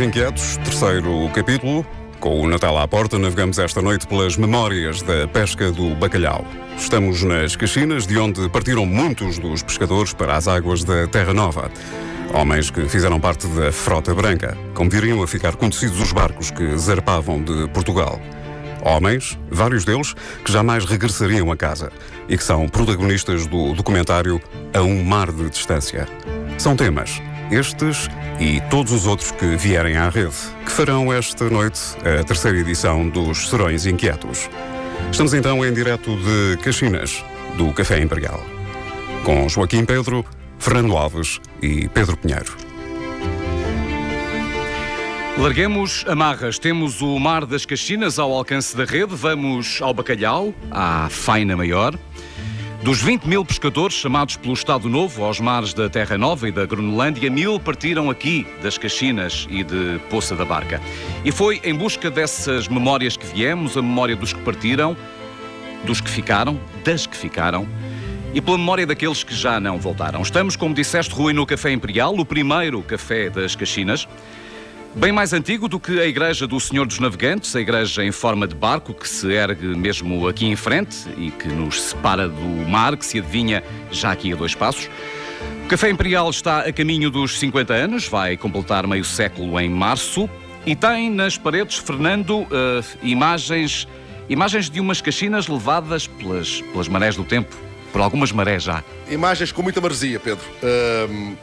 Inquietos, terceiro capítulo. Com o Natal à porta, navegamos esta noite pelas memórias da pesca do bacalhau. Estamos nas Caxinas, de onde partiram muitos dos pescadores para as águas da Terra Nova. Homens que fizeram parte da Frota Branca, como viriam a ficar conhecidos os barcos que zarpavam de Portugal. Homens, vários deles, que jamais regressariam a casa e que são protagonistas do documentário A um Mar de Distância. São temas, estes e todos os outros que vierem à rede, que farão esta noite a terceira edição dos Serões Inquietos. Estamos então em direto de Caxinas, do Café Imperial, com Joaquim Pedro, Fernando Alves e Pedro Pinheiro. Larguemos amarras. Temos o Mar das Caxinas ao alcance da rede. Vamos ao Bacalhau, à faina maior. Dos 20 mil pescadores chamados pelo Estado Novo aos mares da Terra Nova e da Groenlândia, mil partiram aqui das Caxinas e de Poça da Barca. E foi em busca dessas memórias que viemos, a memória dos que partiram, dos que ficaram, das que ficaram, e pela memória daqueles que já não voltaram. Estamos, como disseste, Rui, no Café Imperial, o primeiro café das Caxinas. Bem mais antigo do que a Igreja do Senhor dos Navegantes, a igreja em forma de barco que se ergue mesmo aqui em frente e que nos separa do mar, que se adivinha já aqui a dois passos. O Café Imperial está a caminho dos 50 anos, vai completar meio século em março e tem nas paredes, Fernando, uh, imagens, imagens de umas caxinas levadas pelas, pelas marés do tempo, por algumas marés já. Imagens com muita maresia, Pedro. Uh,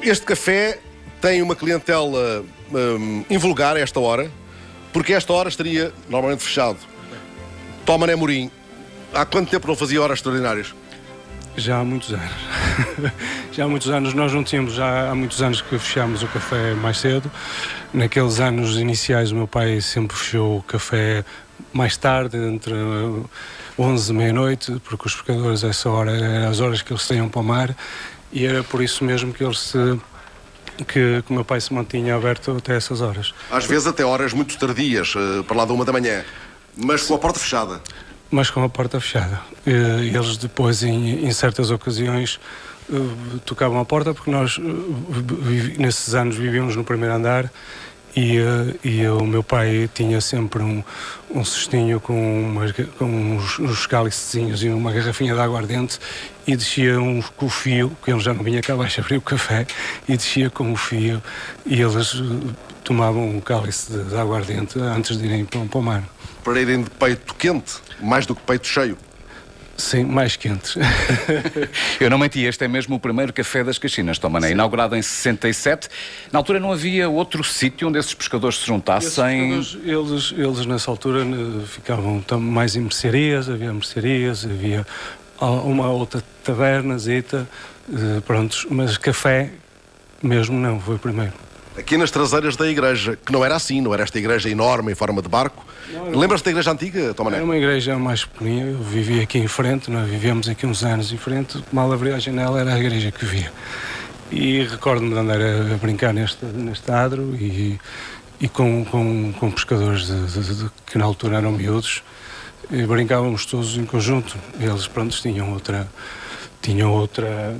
este café tem uma clientela um, invulgar a esta hora, porque esta hora estaria normalmente fechado. Toma Né Morim, há quanto tempo não fazia horas extraordinárias? Já há muitos anos. já há muitos anos. Nós não tínhamos, já há muitos anos que fechámos o café mais cedo. Naqueles anos iniciais, o meu pai sempre fechou o café mais tarde, entre 11 e meia-noite, porque os pescadores, essa hora, eram as horas que eles saíam para o mar, e era por isso mesmo que eles se que, que o meu pai se mantinha aberto até essas horas. Às vezes até horas muito tardias, uh, para lá da uma da manhã, mas com a porta fechada. Mas com a porta fechada. Uh, eles depois, em, em certas ocasiões, uh, tocavam a porta porque nós, nesses anos, vivíamos no primeiro andar e, e o meu pai tinha sempre um, um cestinho com, umas, com uns, uns cálicezinhos e uma garrafinha de aguardente e descia um, com o fio, que ele já não vinha cá abaixo abrir o café, e descia com o fio e eles tomavam um cálice de, de aguardente antes de irem para, para o mar. Para irem de peito quente, mais do que peito cheio. Sim, mais quentes. Eu não menti, este é mesmo o primeiro café das Caxinas, Tomané, inaugurado em 67. Na altura não havia outro sítio onde esses pescadores se juntassem? Esses eles, eles nessa altura ficavam mais em mercearias, havia mercearias, havia uma outra taberna, zita, prontos, mas café mesmo não, foi o primeiro. Aqui nas traseiras da igreja, que não era assim, não era esta igreja enorme em forma de barco. Lembras-te da igreja antiga, Tomané? Era uma igreja mais pequenina, eu vivia aqui em frente, nós vivíamos aqui uns anos em frente, mal abria a janela era a igreja que via. E recordo-me de andar a, brincar neste, neste adro e, e com, com, com pescadores de, de, de, que na altura eram miúdos, brincávamos todos em conjunto. Eles, pronto, tinham outra, tinham outra,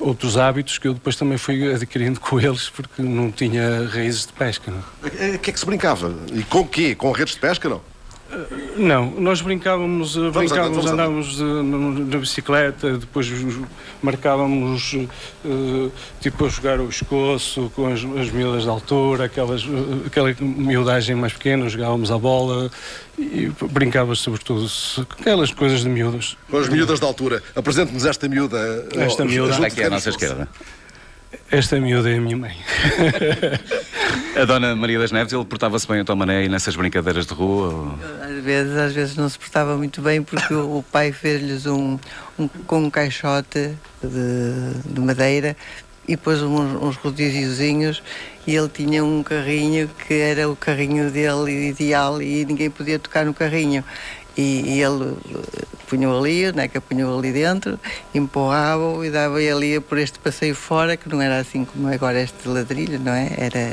outros hábitos que eu depois também fui adquirindo com eles porque não tinha raízes de pesca. O que é que se brincava? E com o quê? Com redes de pesca, não? Não, nós brincávamos, vamos brincávamos, andar, andávamos na bicicleta, depois marcávamos uh, tipo a jogar o escoço com as, as miúdas de altura, aquelas, aquela miudagem mais pequena, jogávamos a bola e brincávamos sobretudo com aquelas coisas de miúdas. Com as miúdas de altura. Apresente-nos esta miúda. Esta miúda. Aqui é à nossa esquerda. Esta miúda é a minha mãe. a dona Maria das Neves, ele portava-se bem a tua maneira nessas brincadeiras de rua? Ou... Às vezes, às vezes não se portava muito bem porque o, o pai fez-lhes um, um, com um caixote de, de madeira e pôs uns, uns rodíziozinhos e ele tinha um carrinho que era o carrinho dele ideal e ninguém podia tocar no carrinho. E, e ele punham ali, a neca punham ali dentro, empurravam e dava ali por este passeio fora, que não era assim como agora este ladrilho, não é? Era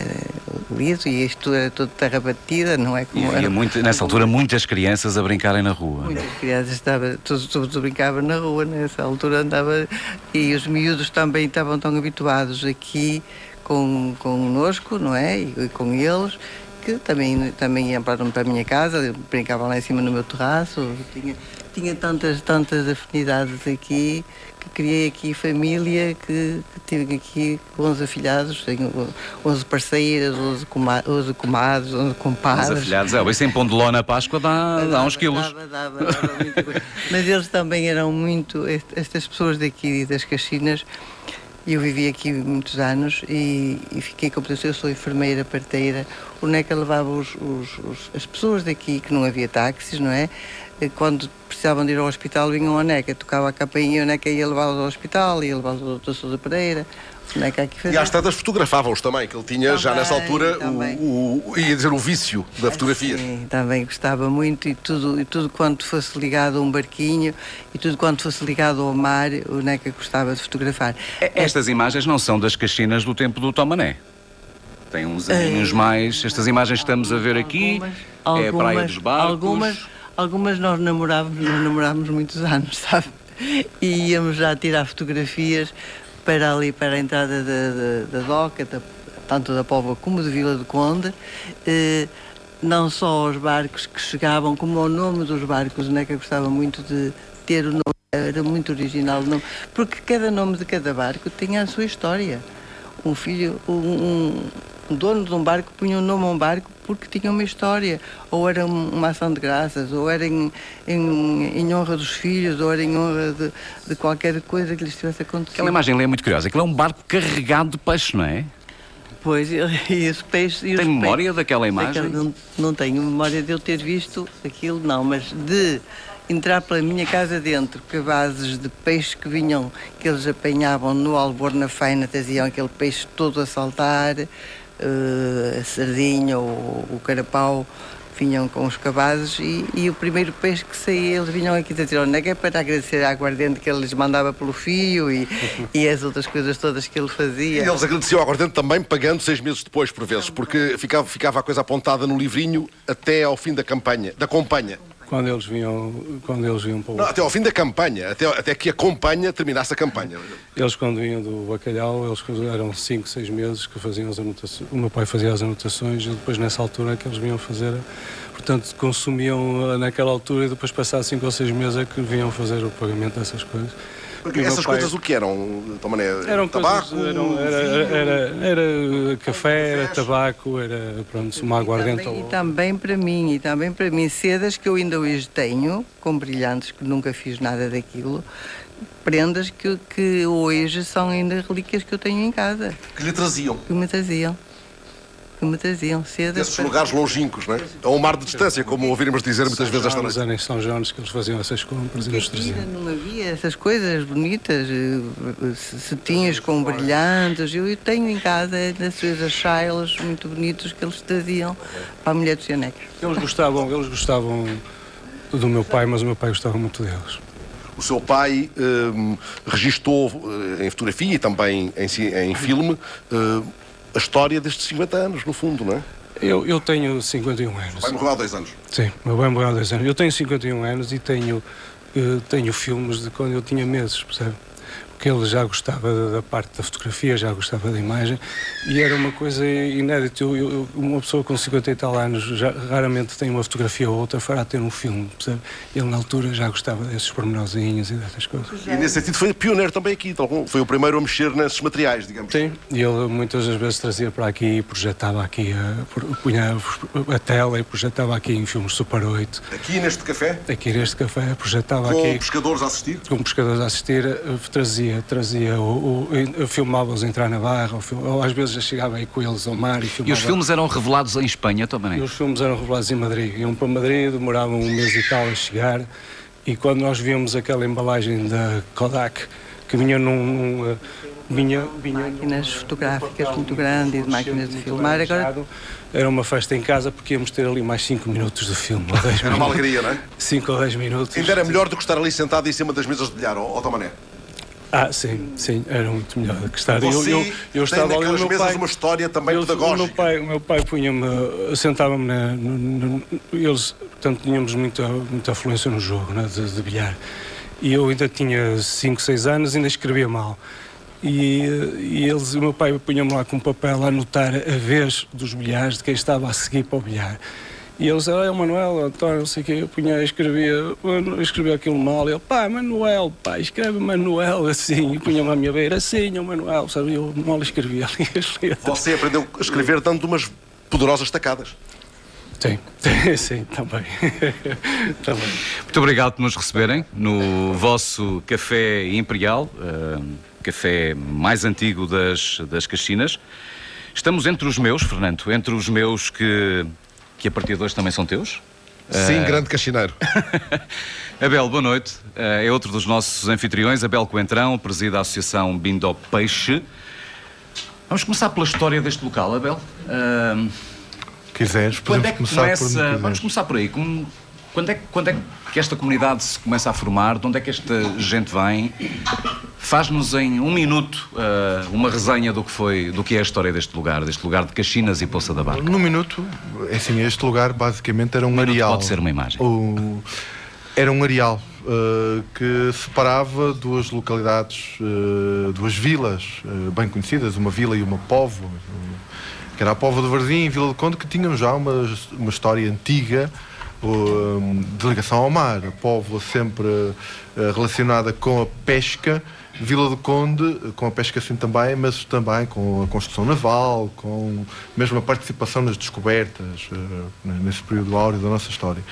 liso e isto era tudo terra batida, não é? Como e havia muito, nessa altura muitas crianças a brincarem na rua. Muitas crianças estavam, tudo, tudo, tudo brincava na rua, nessa altura andava, e os miúdos também estavam tão habituados aqui com, connosco, não é? E, e com eles, que também, também iam para, para a minha casa, brincavam lá em cima no meu terraço, tinha, tinha tantas, tantas afinidades aqui que criei aqui família, que, que tive aqui 11 afilhados, tenho 11 parceiras, 11, coma, 11 comadres, 11 compadres. 11 afilhados, é, bem sem pão de ló na Páscoa dá, dá uns quilos. Dava, dava, dava muita coisa. Mas eles também eram muito, estas pessoas daqui das Caxinas, eu vivi aqui muitos anos e, e fiquei como eu sou enfermeira, parteira. O NECA levava os, os, os, as pessoas daqui, que não havia táxis, não é? Quando precisavam de ir ao hospital, vinham ao NECA, tocava a campainha, o NECA ia levá-los ao hospital, ia levá-los ao Dr. Sousa Pereira. O NECA aqui fazia. E às tantas fotografavam-os também, que ele tinha Também, já nessa altura também. o, o, ia dizer, o vício da fotografia. Sim, também gostava muito e tudo, e tudo quanto fosse ligado a um barquinho e tudo quanto fosse ligado ao mar, o NECA gostava de fotografar. Estas imagens não são das Caxinas do tempo do Tomané. Tem uns aninhos mais. Estas imagens que estamos a ver aqui é a Praia dos Barcos. Algumas, algumas nós namorávamos, nós namorámos muitos anos, sabe? E íamos já tirar fotografias para ali, para a entrada da, da, da Doca, da- tanto da Póvoa como de Vila do Conde. Eh, não só aos barcos que chegavam, como ao nome dos barcos, né, que eu gostava muito de ter o nome, era muito original o nome, porque cada nome de cada barco tinha a sua história. Um filho, um, um- dono de um barco punha um nome a um barco porque tinha uma história, ou era um- uma ação de graças, ou era em, em, em honra dos filhos, ou era em honra de, de qualquer coisa que lhes tivesse acontecido. Aquela imagem ali é muito curiosa. Aquilo é um barco carregado de peixe, não é? Pois, e, os peixes. e os Tem memória daquela imagem? daquela- não, não tenho memória de eu ter visto aquilo, não, mas de entrar pela minha casa dentro, cabazes de peixe que vinham, que eles apanhavam no albor na faina, traziam aquele peixe todo a saltar, a sardinha ou o carapau. Vinham com os cabazes e, e o primeiro peixe que saía, eles vinham aqui onde é é para agradecer à aguardente que ele lhes mandava pelo fio e, e as outras coisas todas que ele E fazia. eles agradeciam ao aguardente também, pagando seis meses depois, por vezes, porque ficava, ficava a coisa apontada no livrinho até ao fim da campanha, da companhia. Quando eles vinham, quando eles vinham para o... Não, até ao fim da campanha, até, até que a companhia terminasse a campanha. Eles quando vinham do bacalhau, eles eram 5, 6 meses que faziam as anotações. O meu pai fazia as anotações e depois nessa altura é que eles vinham fazer. Portanto, consumiam naquela altura e depois passar 5 ou 6 meses é que vinham fazer o pagamento dessas coisas. Porque E essas pai- coisas o que eram, maneira? Eram tabaco, coisas, eram, era, era, era, era café, era tabaco, era pronto, uma aguardente Também- ou e também para mim, e também para mim, sedas que eu ainda hoje tenho, com brilhantes, que nunca fiz nada daquilo, prendas que, que hoje são ainda relíquias que eu tenho em casa, que lhe traziam. que me traziam. Que me traziam sedas. Desses para- lugares longínquos, não é? A um mar de distância, como ouvirmos dizer muitas vezes esta noite. era em São Jones que eles faziam essas compras e nos traziam. não havia essas coisas bonitas, eh, cetinhas com brilhantes. Eu tenho em casa essas coisas chailas muito bonitos que eles traziam para a mulher dos Cianecos. Eles gostavam, eles gostavam do meu pai, mas o meu pai gostava muito deles. O seu pai hum, registou eh, em fotografia e também em, em filme eh, a história destes 50 anos, no fundo, não é? Eu, eu tenho 51 anos. Vai morrer há dois anos. Sim, meu bem morreu há dois anos. Eu tenho 51 anos e tenho, eh, tenho filmes de quando eu tinha meses, percebe? Porque ele já gostava da, parte da fotografia, já gostava da imagem e era uma coisa inédita. Eu, eu- uma pessoa com 50 e tal anos já, raramente tem uma fotografia ou outra fará ter um filme, percebe? Ele na altura já gostava desses pormenorzinhos e dessas coisas. E nesse sentido foi pioneiro também aqui, então, foi o primeiro a mexer nesses materiais, digamos. Sim, e ele muitas das vezes trazia para aqui e projetava aqui, a, punha a tela e projetava aqui em filmes Super 8. Aqui neste café, Aqui neste café projetava com aqui pescadores a assistir. com pescadores a assistir, eh, trazia, trazia o, o, filmava-os entrar na barra, ou, ou às vezes já chegava aí com eles ao mar e E filmava. os filmes eram revelados em Espanha também. E os filmes eram revelados em Madrid. Iam para Madrid, demoravam um mês e tal a chegar. E quando nós víamos aquela embalagem da Kodak, que vinha num. num, eh, vinha, vinha Máquinas fotográficas muito grandes, máquinas de filmar. Agora Era uma festa em casa porque íamos ter ali mais 5 minutos de filme. Ou 10 Era uma alegria, não é? 5 ou 10 minutos. Ainda era melhor do que estar ali sentado em cima das mesas de bilhar, ó, Tomané. Ah, sim, sim, era muito melhor do que estar. Eu, Você eu, eu tem estava ali, o naquelas meu mesas pai, uma história também eu- O pedagógica. meu pai, o meu pai punha-me, sentava-me na. no- no- eles, portanto, tínhamos muita, muita afluência no jogo, né, de, de bilhar. E eu ainda tinha 5, 6 anos, ainda escrevia mal. E, e eles, o meu pai punha-me lá com um papel a anotar a vez dos bilhares, de quem estava a seguir para o bilhar. E eles, ah, é o Manuel, António, não sei o que, eu punha, escrevia, eu escrevia aquilo mal, e ele, pá, Manuel, pá, escreve Manuel assim, e punha-me à minha beira, assim, é o Manuel, sabe, eu mal escrevia ali as letras. Você aprendeu a escrever dando umas poderosas tacadas. Sim, sim, também. também. Muito obrigado por nos receberem no vosso Café Imperial, uh, café mais antigo das, das Caxinas. Estamos entre os meus, Fernando, entre os meus que que a partir de hoje também são teus. Sim, uh... grande cachineiro. Abel, boa noite. Uh, é outro dos nossos anfitriões, Abel Coentrão, preside a Associação Bindo Peixe. Vamos começar pela história deste local, Abel. Uh... Quiseres, quando é que começar começa, por Vamos começar por aí. Como, quando, é, quando é que esta comunidade se começa a formar? De onde é que esta gente vem? Faz-nos em um minuto uh, uma resenha do que foi, do que é a história deste lugar, deste lugar de Caxinas e Poça da Barca. Num minuto, é assim, este lugar basicamente era um, um areal. Pode ser uma imagem. O, era um areal uh, que separava duas localidades, uh, duas vilas bem conhecidas, uma vila e uma povo, que era a Povo do Varzim e Vila do Conde, que tinham já uma, uma história antiga de ligação ao mar. Povo sempre relacionada com a pesca Vila do Conde, com a pesca assim também, mas também com a construção naval, com mesmo a participação nas descobertas, uh, nesse período áureo da nossa história.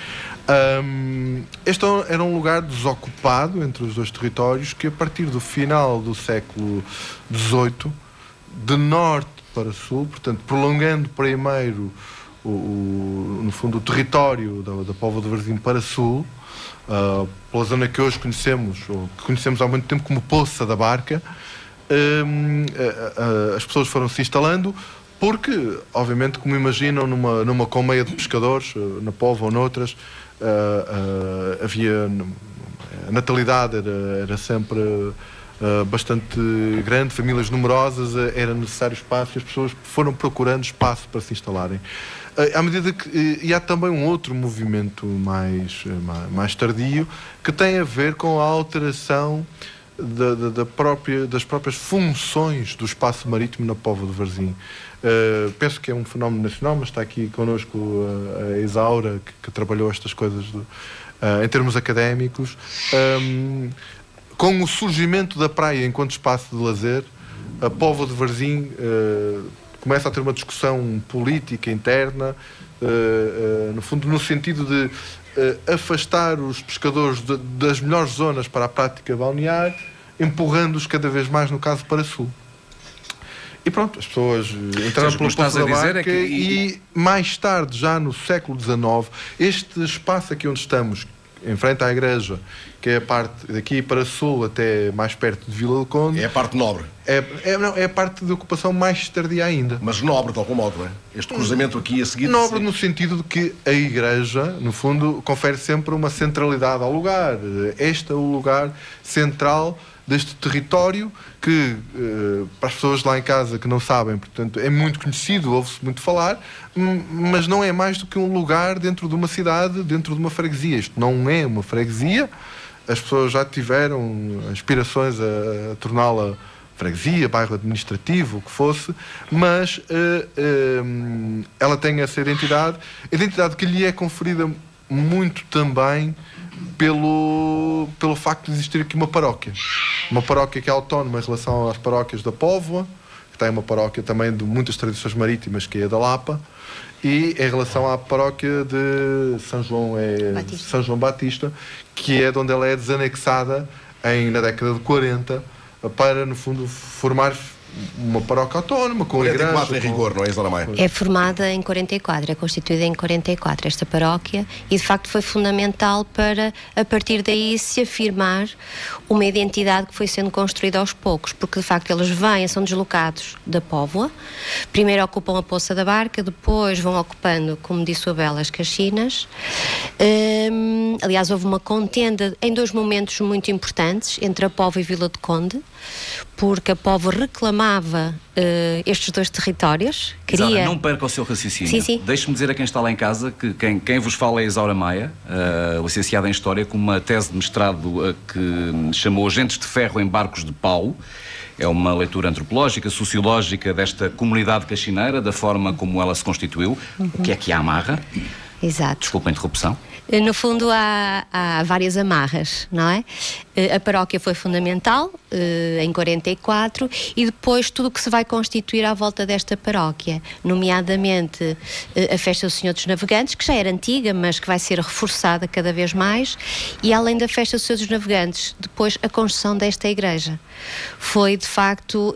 Um, este era um lugar desocupado entre os dois territórios que, a partir do final do século XVIII, de norte para sul, portanto, prolongando primeiro, o, o no fundo, o território da, da Póvoa de Varzim para sul, uh, pela zona que hoje conhecemos, ou que conhecemos há muito tempo como Poça da Barca, um, uh, uh, as pessoas foram se instalando porque, obviamente, como imaginam, numa, numa colmeia de pescadores, na Pova ou noutras, havia. A natalidade era, era sempre bastante grande, famílias numerosas, era necessário espaço e as pessoas foram procurando espaço para se instalarem. Eh, à medida que. Eh, e há também um outro movimento mais, eh, mais tardio que tem a ver com a alteração da, da, da própria, das próprias funções do espaço marítimo na Póvoa do Varzim. Uh, penso que é um fenómeno nacional, mas está aqui connosco a, a Isaura, que, que, trabalhou estas coisas do, uh, em termos académicos. Um, com o surgimento da praia enquanto espaço de lazer, a Póvoa de Varzim uh, começa a ter uma discussão política interna, uh, uh, no fundo, no sentido de afastar os pescadores de, das melhores zonas para a prática balnear, empurrando-os cada vez mais, no caso, para sul. E pronto, as pessoas entraram seja, pelo Poço da Barca é que... e mais tarde, já no século XIX, este espaço aqui onde estamos, em frente à igreja, que é a parte daqui para sul até mais perto de Vila do Conde. É a parte nobre. É, é, não, é a parte de ocupação mais tardia ainda. Mas nobre de algum modo, não é? Este cruzamento aqui a seguir. Nobre no sentido de que a igreja, no fundo, confere sempre uma centralidade ao lugar. Este é o lugar central deste território que, uh, para as pessoas lá em casa que não sabem, portanto, é muito conhecido, ouve-se muito falar, mas não é mais do que um lugar dentro de uma cidade, dentro de uma freguesia. Isto não é uma freguesia, as pessoas já tiveram aspirações a, a torná-la freguesia, bairro administrativo, o que fosse, mas uh, uh, ela tem essa identidade, identidade que lhe é conferida muito também pelo, pelo facto de existir aqui uma paróquia. Uma paróquia que é autónoma em relação às paróquias da Póvoa, que tem uma paróquia também de muitas tradições marítimas, que é a da Lapa, e em relação à paróquia de São João, é Batista. São João Batista, que é de onde ela é desanexada em, na década de 40 para, no fundo, formar uma paróquia autónoma, com 44 igreja, em rigor, não é, Maia? É formada em 44, é constituída em 44 esta paróquia e de facto foi fundamental para a partir daí se afirmar uma identidade que foi sendo construída aos poucos, porque de facto eles vêm, são deslocados da Póvoa, primeiro ocupam a Poça da Barca, depois vão ocupando, como disse o Abel, as Caxinas. Hum, aliás, houve uma contenda em dois momentos muito importantes entre a Póvoa e Vila de Conde, porque a Póvoa reclamava amava uh, estes dois territórios. Queria... Isaura, não perca o seu raciocínio. Sim, sim. Deixe-me dizer a quem está lá em casa que quem, quem vos fala é Isaura Maia, uh, licenciada em História, com uma tese de mestrado uh, que chamou Agentes de Ferro em Barcos de Pau. É uma leitura antropológica, sociológica desta comunidade cachineira, da forma como ela se constituiu. Uhum. O que é que a amarra? Exato. Desculpa a interrupção. Eh, no fundo, há, há, várias amarras, não é? Eh, a paróquia foi fundamental, eh, em 44, e depois tudo o que se vai constituir à volta desta paróquia, nomeadamente a Festa do Senhor dos Navegantes, que já era antiga, mas que vai ser reforçada cada vez mais, e além da Festa do Senhor dos Navegantes, depois a construção desta igreja. Foi, de facto,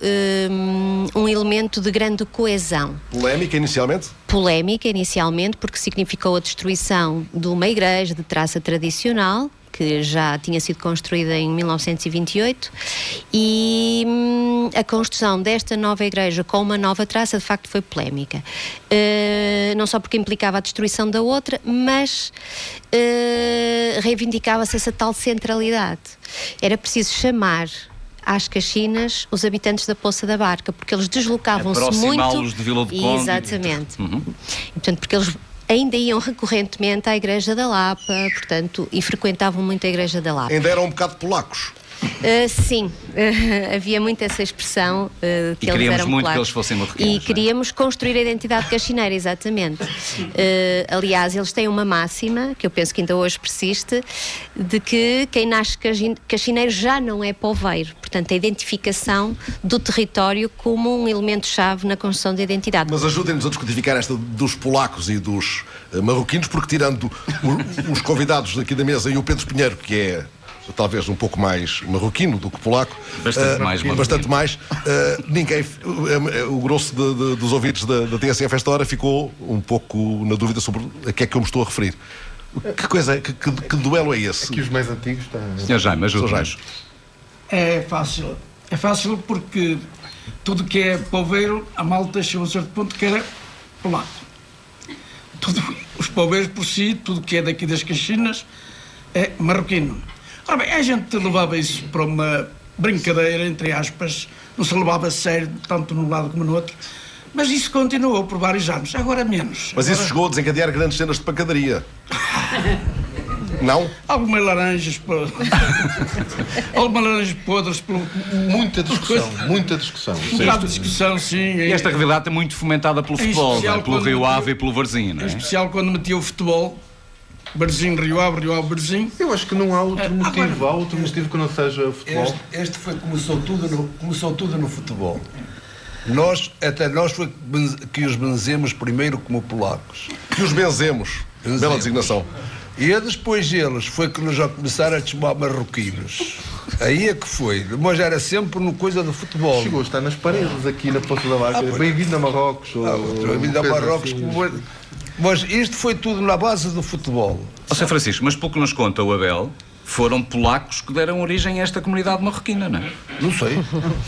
um elemento de grande coesão. Polémica inicialmente? Polémica inicialmente, porque significou a destruição de uma igreja de traça tradicional, que já tinha sido construída em 1928 e hum, a construção desta nova igreja com uma nova traça de facto foi polémica. Uh, não só porque implicava a destruição da outra, mas uh, reivindicava-se essa tal centralidade. Era preciso chamar às Caxinas os habitantes da Poça da Barca, porque eles deslocavam-se muito. de Vila do Conde. Exatamente. Uhum. E, portanto, porque eles ainda iam recorrentemente à Igreja da Lapa, portanto, e frequentavam muito a Igreja da Lapa. Ainda eram um bocado polacos. Uh, sim, uh, havia muito essa expressão uh, que e eles eram muito polacos. que eles fossem marroquinos. E é? queríamos construir a identidade cachineira, exatamente. aliás, eles têm uma máxima, que eu penso que ainda hoje persiste, de que quem nasce cachineiro já não é poveiro. Portanto, a identificação do território como um elemento-chave na construção da identidade. Mas ajudem-nos a descodificar esta dos polacos e dos marroquinos, porque tirando os convidados aqui da mesa e o Pedro Pinheiro, que é talvez um pouco mais marroquino do que polaco. Bastante uh, mais Bastante mais. Uh, ninguém, uh, o grosso de, de, dos ouvintes da, da TSF esta hora ficou um pouco na dúvida sobre a que é que eu me estou a referir. Que coisa, que, que, que duelo é esse? Aqui os mais antigos estão... Senhor Jaime, ajuda-nos. É fácil. É fácil porque tudo que é poveiro, a malta chegou a um certo ponto que era polaco. Tudo, os poveiros por si, tudo que é daqui das Caxinas, é marroquino. Ora bem, a gente levava isso para uma brincadeira, entre aspas, não se levava a sério, tanto num lado como no outro. Mas isso continuou por vários anos, agora menos. Mas agora... isso chegou a desencadear grandes cenas de pancadaria. Não? Algumas laranjas. Algumas laranjas podres. Por... Muita discussão. Muita discussão. Um bocado de discussão, sim. E esta rivalidade é muito fomentada pelo futebol, é? pelo Rio Ave e pelo Varzinho, não é? Em especial quando metia o futebol Barzinho, Rio Ave, Rio Ave, Barzinho. Eu acho que não há outro é, motivo. Agora, há outro motivo que não seja futebol. Este, este, foi, começou, tudo no, começou tudo no futebol. Nós, até nós foi que os benzemos primeiro como polacos. Que os benzemos. benzemos. Bela designação. E é depois eles foi que nos já começaram a chamar marroquinos. Aí é que foi. Mas era sempre no coisa do futebol. Chegou a estar nas paredes aqui na Poça da Barca. Ah, Bem-vindo a Marrocos. Ah, Bem-vindo a Marrocos. Assim. Mas isto foi tudo na base do futebol. Ó, Sr. Francisco, mas pouco nos conta o Abel foram polacos que deram origem a esta comunidade marroquina, não é? Não sei.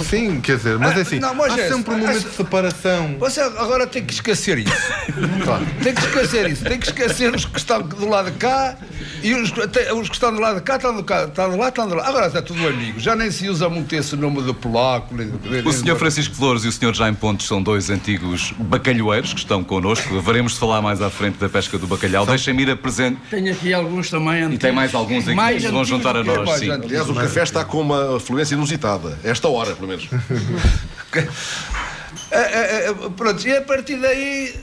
Sim, quer dizer, mas é assim, não, mas há é, sempre um momento de separação. Você agora tem que esquecer isso. Claro. Tem que esquecer isso. Tem que esquecer os que estão do lado de cá e os, os que estão do lado de cá estão do, cá, estão do lado, estão do lado. Agora está tudo amigo. Já nem se usa muito esse nome de polaco. Nem, nem, o senhor Francisco Flores e o senhor Jaime Pontes são dois antigos bacalhoeiros que estão connosco. Haveremos de falar mais à frente da pesca do bacalhau. Deixem-me ir a presente. Tenho aqui alguns também antigos. E tem mais alguns aqui mais que vão juntar a nós. Sim. Aliás, o café está com uma afluência inusitada. Esta hora, pelo menos. É, é, é, pronto, e a partir daí,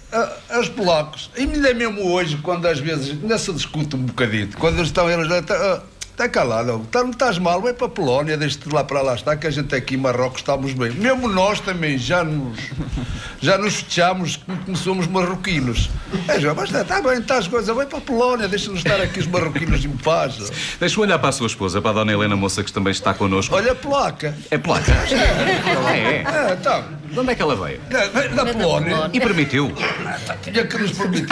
os polacos, e ainda mesmo hoje, quando às vezes, ainda se discute um bocadito, quando eles estão, eles Está calado, tá, não estás mal, vai para a Polónia, deixa-te lá para lá está, que a gente aqui em Marrocos estamos bem. Mesmo nós também já nos, já nos fechamos como somos marroquinos. É, já, mas está bem, está as coisas, vai para a Polónia, deixa-nos estar aqui os marroquinos em paz. Deixa-me olhar para a sua esposa, para a dona Helena Moça, que também está connosco. Olha a placa. É placa? É, é. é então. De onde é que ela veio? Da, da Polónia. E permitiu? Tinha que nos permitir.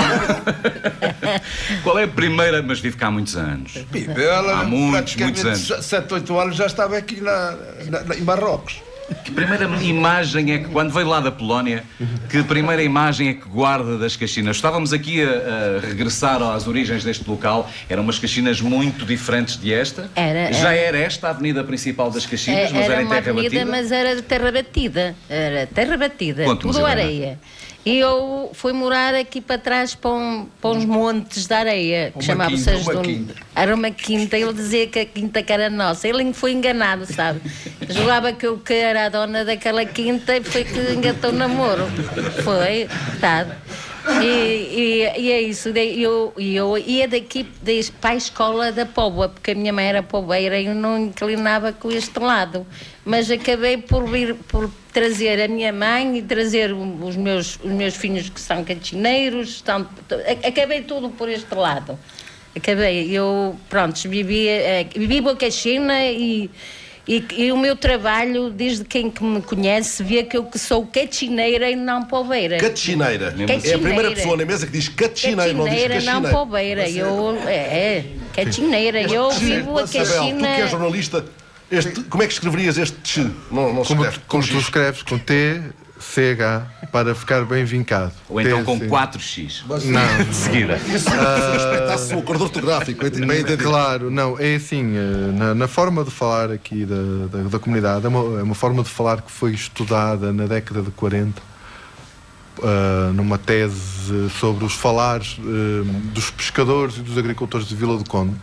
Qual é a primeira, mas vive cá há muitos anos? Ela, há muitos, muitos anos. 7, 8 anos já estava aqui na, na, em Marrocos. Que primeira imagem é que, quando veio lá da Polónia, que primeira imagem é que guarda das Caxinas? Estávamos aqui a, a regressar às origens deste local, eram umas Caxinas muito diferentes de esta. Era, Já era. era esta a avenida principal das Caxinas, É, mas era, era em uma terra avenida, batida. mas era de terra batida. Era terra batida, tudo areia. E eu fui morar aqui para trás para, um- para uns montes de areia, que chamava-se as uma quinta. Era uma quinta, ele dizia que a quinta que era nossa. Ele foi enganado, sabe? Jogava que eu que era a dona daquela quinta e foi que engatou o namoro. Foi, tá. E, e, e é isso, eu, eu ia daqui para a escola da Póvoa, porque a minha mãe era poveira e eu não inclinava com este lado. Mas acabei por vir, por trazer a minha mãe e trazer os meus, os meus filhos que são catineiros, estão, acabei tudo por este lado. Acabei, eu, pronto, vivi, eh, vivi Boca China e, e, e o meu trabalho, desde quem que me conhece, vê que eu que sou catineira e não poveira. Catineira. É a primeira pessoa na mesa que diz catineira, não diz Catineira, não catineira. poveira. Eu, é, é, catineira. Eu vivo a Isabel, tu que és jornalista, este- como é que escreverias este tch? Não, não Como, escreve. como Com tu escreves com T, CH, para ficar bem vincado. Ou então T, com C. 4x. Não. De seguida. Isso se respeitasse o acordo ortográfico, bem. Claro, não, é assim, eh, na, na forma de falar aqui da, da, da comunidade, é uma, é uma forma de falar que foi estudada na década de 40, eh, numa tese sobre os falares eh, dos pescadores e dos agricultores de Vila do Conde,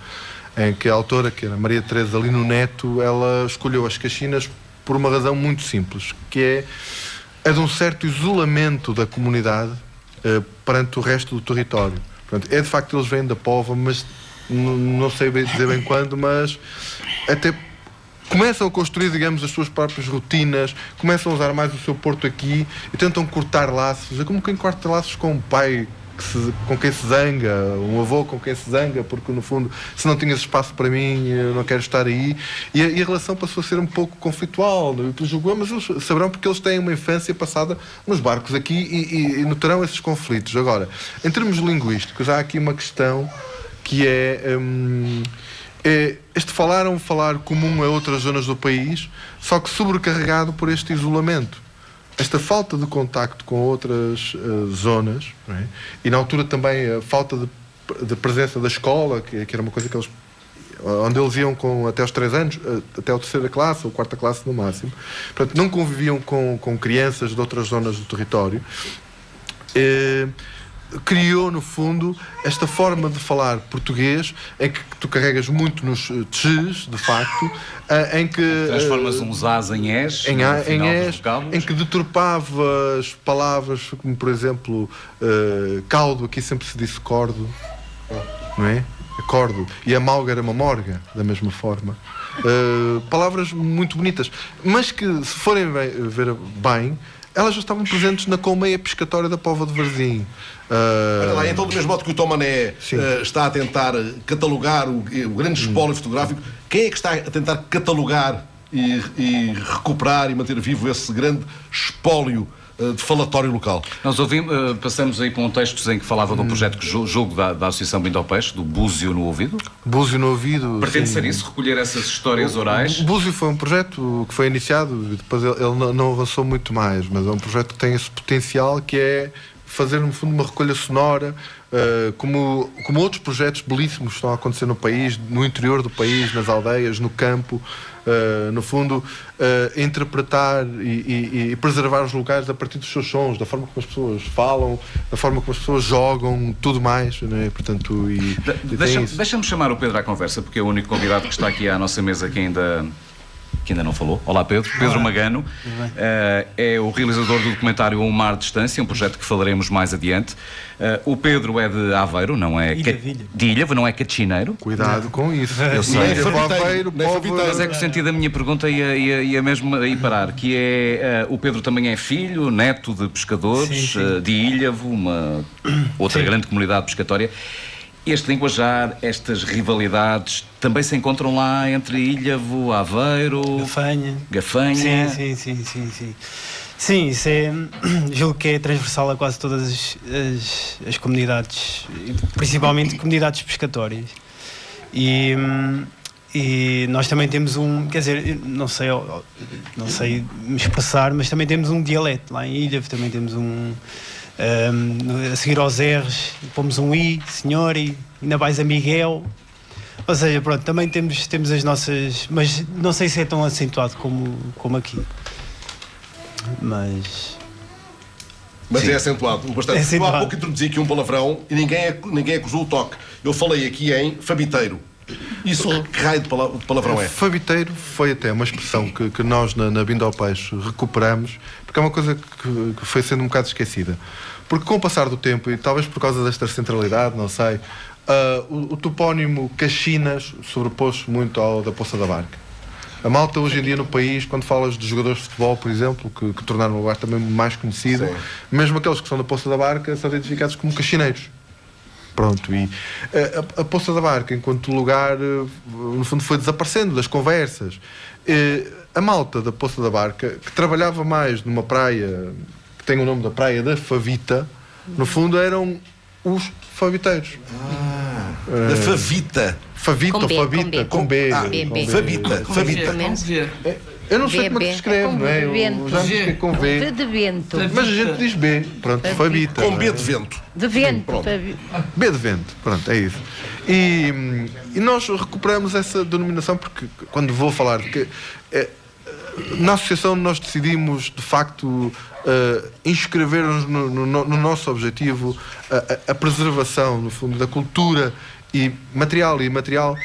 em que a autora, que era Maria Teresa Lino Neto, ela escolheu as Caxinas por uma razão muito simples, que é é de um certo isolamento da comunidade eh, perante o resto do território. Portanto, é de facto eles vêm da Pova, mas não sei bem dizer bem quando, mas até começam a construir, digamos, as suas próprias rotinas, começam a usar mais o seu porto aqui e tentam cortar laços. É como quem corta laços com um pai que se- com quem se zanga, um avô com quem se zanga, porque no fundo, se não tinhas espaço para mim, eu não quero estar aí. E a, e a relação passou a ser um pouco conflitual. Eu te julgo, mas eles saberão porque eles têm uma infância passada nos barcos aqui e, e- e notarão esses conflitos. Agora, em termos linguísticos, há aqui uma questão que é. hum, é, este falar é um falar comum a outras zonas do país, só que sobrecarregado por este isolamento. Esta falta de contacto com outras eh, zonas, é? e na altura também a falta de, de presença da escola, que, que era uma coisa que eles onde eles iam com até aos 3 anos, eh, até a terceira classe ou quarta classe no máximo. Portanto, não conviviam com, com crianças de outras zonas do território. Eh, criou, no fundo, esta forma de falar português em que tu carregas muito nos eh, t's, de facto, eh, em que... eh, Transformas uns As em Es, em, a, em es, em que deturpavas palavras como, por exemplo, eh, caldo, aqui sempre se disse cordo, não é? Cordo. E a malga era uma morga, da mesma forma. Eh, palavras muito bonitas, mas que, se forem ve- ver bem, elas já estavam presentes na colmeia pescatória da Pova de Varzim. Eh, Olha lá, então, do mesmo modo que o Tom Mané eh, está a tentar eh, catalogar o, o grande espólio fotográfico, quem é que está a tentar catalogar e, e recuperar e manter vivo esse grande espólio eh, de falatório local? Nós ouvimos, eh, passamos aí para um texto em que falava de um projeto que ju- julgo da, da Associação Bindo Peixe, do Búzio no Ouvido. Búzio no ouvido. Pretende sim. ser isso, recolher essas histórias orais. O Búzio foi um projeto que foi iniciado e depois ele, ele não, não avançou muito mais, mas é um projeto que tem esse potencial que é fazer, no fundo, uma recolha sonora, eh, como, como outros projetos belíssimos que estão a acontecer no país, no interior do país, nas aldeias, no campo. eh, no fundo, eh, interpretar e, e- e preservar os lugares a partir dos seus sons, da forma como as pessoas falam, da forma como as pessoas jogam, tudo mais. Né? Portanto, e, De- Deixa-me deixa-me chamar o Pedro à conversa, porque é o único convidado que está aqui à nossa mesa que ainda, que ainda não falou. Olá, Pedro. Pedro Magano eh, é o realizador do documentário Um Mar de Distância, um projeto que falaremos mais adiante. Eh, o Pedro é de Aveiro, não é? Ilha ca- de Ilha. de Ilha, não é catineiro. Cuidado com isso. Eu sei. Nem Aveiro, povo-. Mas é que o sentido da minha pergunta ia, ia, ia mesmo aí parar, que é eh, o Pedro também é filho, neto de pescadores Sim, sim. de Ilhavo, uma outra Sim. grande comunidade pescatória. Este linguajar, estas rivalidades também se encontram lá entre Ilhavo, Aveiro, Gafanha. Gafanha. Sim, sim, sim, sim, sim. Sim, isso é. Julgo que é transversal a quase todas as, as, as comunidades, principalmente comunidades pescatórias. E, hum, e nós também temos um. Quer dizer, não sei, não sei me expressar, mas também temos um dialeto lá em Ilha, também temos um. Um, a seguir aos R's, pomos um I, senhor, e ainda vais a Miguel. Ou seja, pronto, também temos, temos as nossas. Mas não sei se é tão acentuado como, como aqui. Mas. Mas Sim. é acentuado bastante. É acentuado. Eu há pouco introduzi aqui um palavrão e ninguém, ninguém acusou o toque. Eu falei aqui em fabiteiro. Isso que raio de pala- de palavrão é? Fabiteiro foi até uma expressão que, que nós na, na Binda ao Peixe recuperamos, porque é uma coisa que, que foi sendo um bocado esquecida. Porque com o passar do tempo, e talvez por causa desta centralidade, não sei, ah, o, o topónimo Caxinas sobrepôs-se muito ao da Poça da Barca. A malta hoje em dia no país, quando falas de jogadores de futebol, por exemplo, que, que tornaram o lugar também mais conhecido, Sim. mesmo aqueles que são da Poça da Barca são identificados como caxineiros. Pronto, e eh, a, a Poça da Barca, enquanto lugar, eh, no fundo foi desaparecendo das conversas. Eh, a malta da Poça da Barca, que trabalhava mais numa praia que tem o nome da praia da Favita, no fundo eram os faviteiros. Da favita. Favita Com ou B, Fabita, com com B. Ah, B, B. Fabita. Com Fabita. Eu não sei como é que B. se escreve, Com não é? Eu já me fiquei com V. De, vento. Mas a gente diz B. Pronto, Fabita. Com não é? B de vento. De vento. B de vento, pronto, é isso. E, e nós recuperamos essa denominação porque quando vou falar de que eh, na associação nós decidimos de facto eh, inscrever-nos no, no- no nosso objetivo a, a- a preservação, no fundo, da cultura e material e imaterial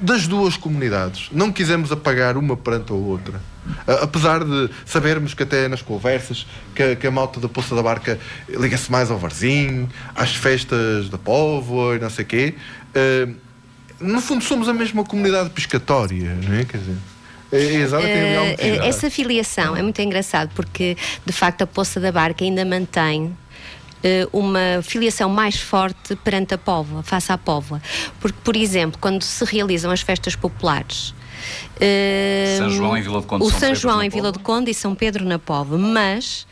das duas comunidades. Não quisemos apagar uma perante a outra. Apesar de sabermos que até nas conversas que, a- que a malta da Poça da Barca liga-se mais ao Varzinho, às festas da Póvoa e não sei quê, eh, no fundo somos a mesma comunidade pescatória, não é? Quer dizer, é, é Eh, eh, essa filiação é muito engraçado porque de facto a Poça da Barca ainda mantém uma filiação mais forte perante a Póvoa, face à Póvoa. Porque, por exemplo, quando se realizam as festas populares. eh, São João em Vila de Conde, O São São Pedro João na em Vila de Conde e São Pedro na Póvoa, mas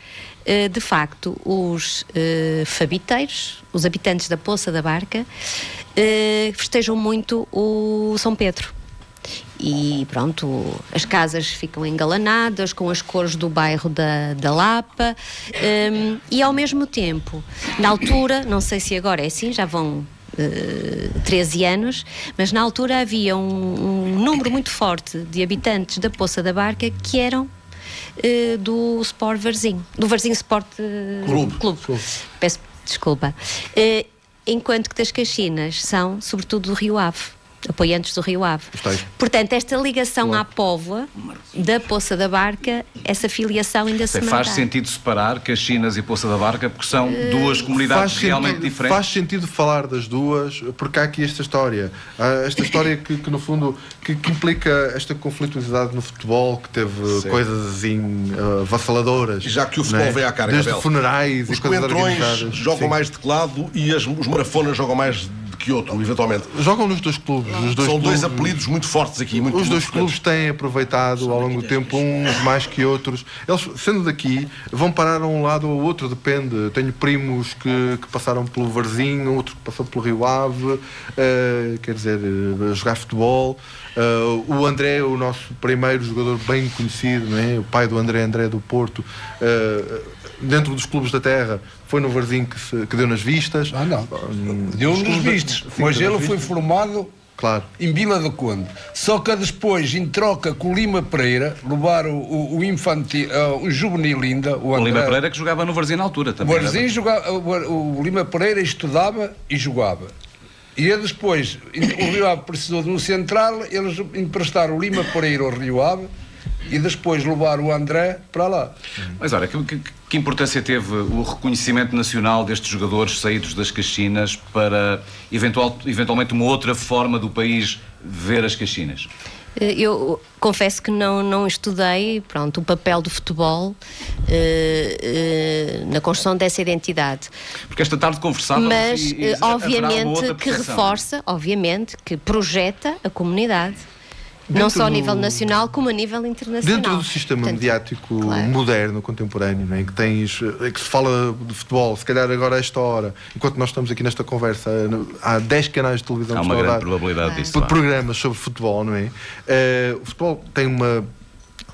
eh, de facto os eh, fabiteiros, os habitantes da Poça da Barca, eh, festejam muito o São Pedro. E pronto, as casas ficam engalanadas com as cores do bairro da, da Lapa hum, e ao mesmo tempo, na altura, não sei se agora é assim, já vão eh, 13 anos, mas na altura havia um, um número muito forte de habitantes da Poça da Barca que eram eh, do Sport Varzinho, do Varzinho Sport eh, Clube. Peço desculpa. Enquanto que das Caxinas são, sobretudo, do Rio Ave. Apoiantes do Rio Ave. Portanto, esta ligação à Póvoa da Poça da Barca, essa filiação ainda se Faz mantém. sentido separar Caxinas e Poça da Barca porque são duas comunidades realmente sentido, diferentes. faz sentido falar das duas, porque há aqui esta história. Há esta história que, que, no fundo, que, que implica esta conflituosidade no futebol, que teve Sim. coisas assim uh, vassaladoras. Já que o futebol não é? veio à cara, Desde Abel. funerais Os e coisas coentrões organizadas. jogam Sim. mais teclado e as, os marafonas jogam mais de Kyoto, eventualmente. Jogam nos dois clubes. Dois São dois clubes- apelidos muito fortes aqui. Muito, Os dois muito clubes têm aproveitado ao longo do tempo uns mais que outros. Eles, sendo daqui, vão parar a um lado ou ao outro, depende. Tenho primos que, que passaram pelo Varzinho, outro que passou pelo Rio Ave, eh, quer dizer, eh, jogar futebol. Eh, o André, o nosso primeiro jogador bem conhecido, não é? o pai do André, André do Porto, eh, dentro dos clubes da terra, foi no Varzinho que, se- que deu nas vistas. Ah, não. Hum, Deu os nos clubes da- Mas ele foi formado Claro. em Vila do Conde. Só que depois, em troca com o Lima Pereira, levaram o, o infantil, ah, o juvenil ainda, o O André. Lima Pereira que jogava no Varzim na altura O também. era Barzinho jogava, o, o Lima Pereira estudava e jogava. E ele depois, o Rio Ave precisou de um central, eles emprestaram o Lima Pereira ao Rio Ave e depois levaram o André para lá. Mas olha, que, que- que importância teve o reconhecimento nacional destes jogadores saídos das Caxinas para eventual, eventualmente uma outra forma do país ver as Caxinas? Eh, Eu confesso que não, não estudei pronto, o papel do futebol eh, eh, na construção dessa identidade. Porque esta tarde conversávamos Mas, e, e obviamente, que reforça, obviamente, que projeta a comunidade. Não Dentro só a do- nível nacional, como a nível internacional. Dentro do sistema Portanto, mediático claro. moderno, contemporâneo, não é? em que tens, eh, que se fala de futebol, se calhar agora a esta hora, enquanto nós estamos aqui nesta conversa, eh, há 10 canais de televisão Há que uma estão a grande dar probabilidade disso. vá. programas sobre futebol, não é? Eh, o futebol tem uma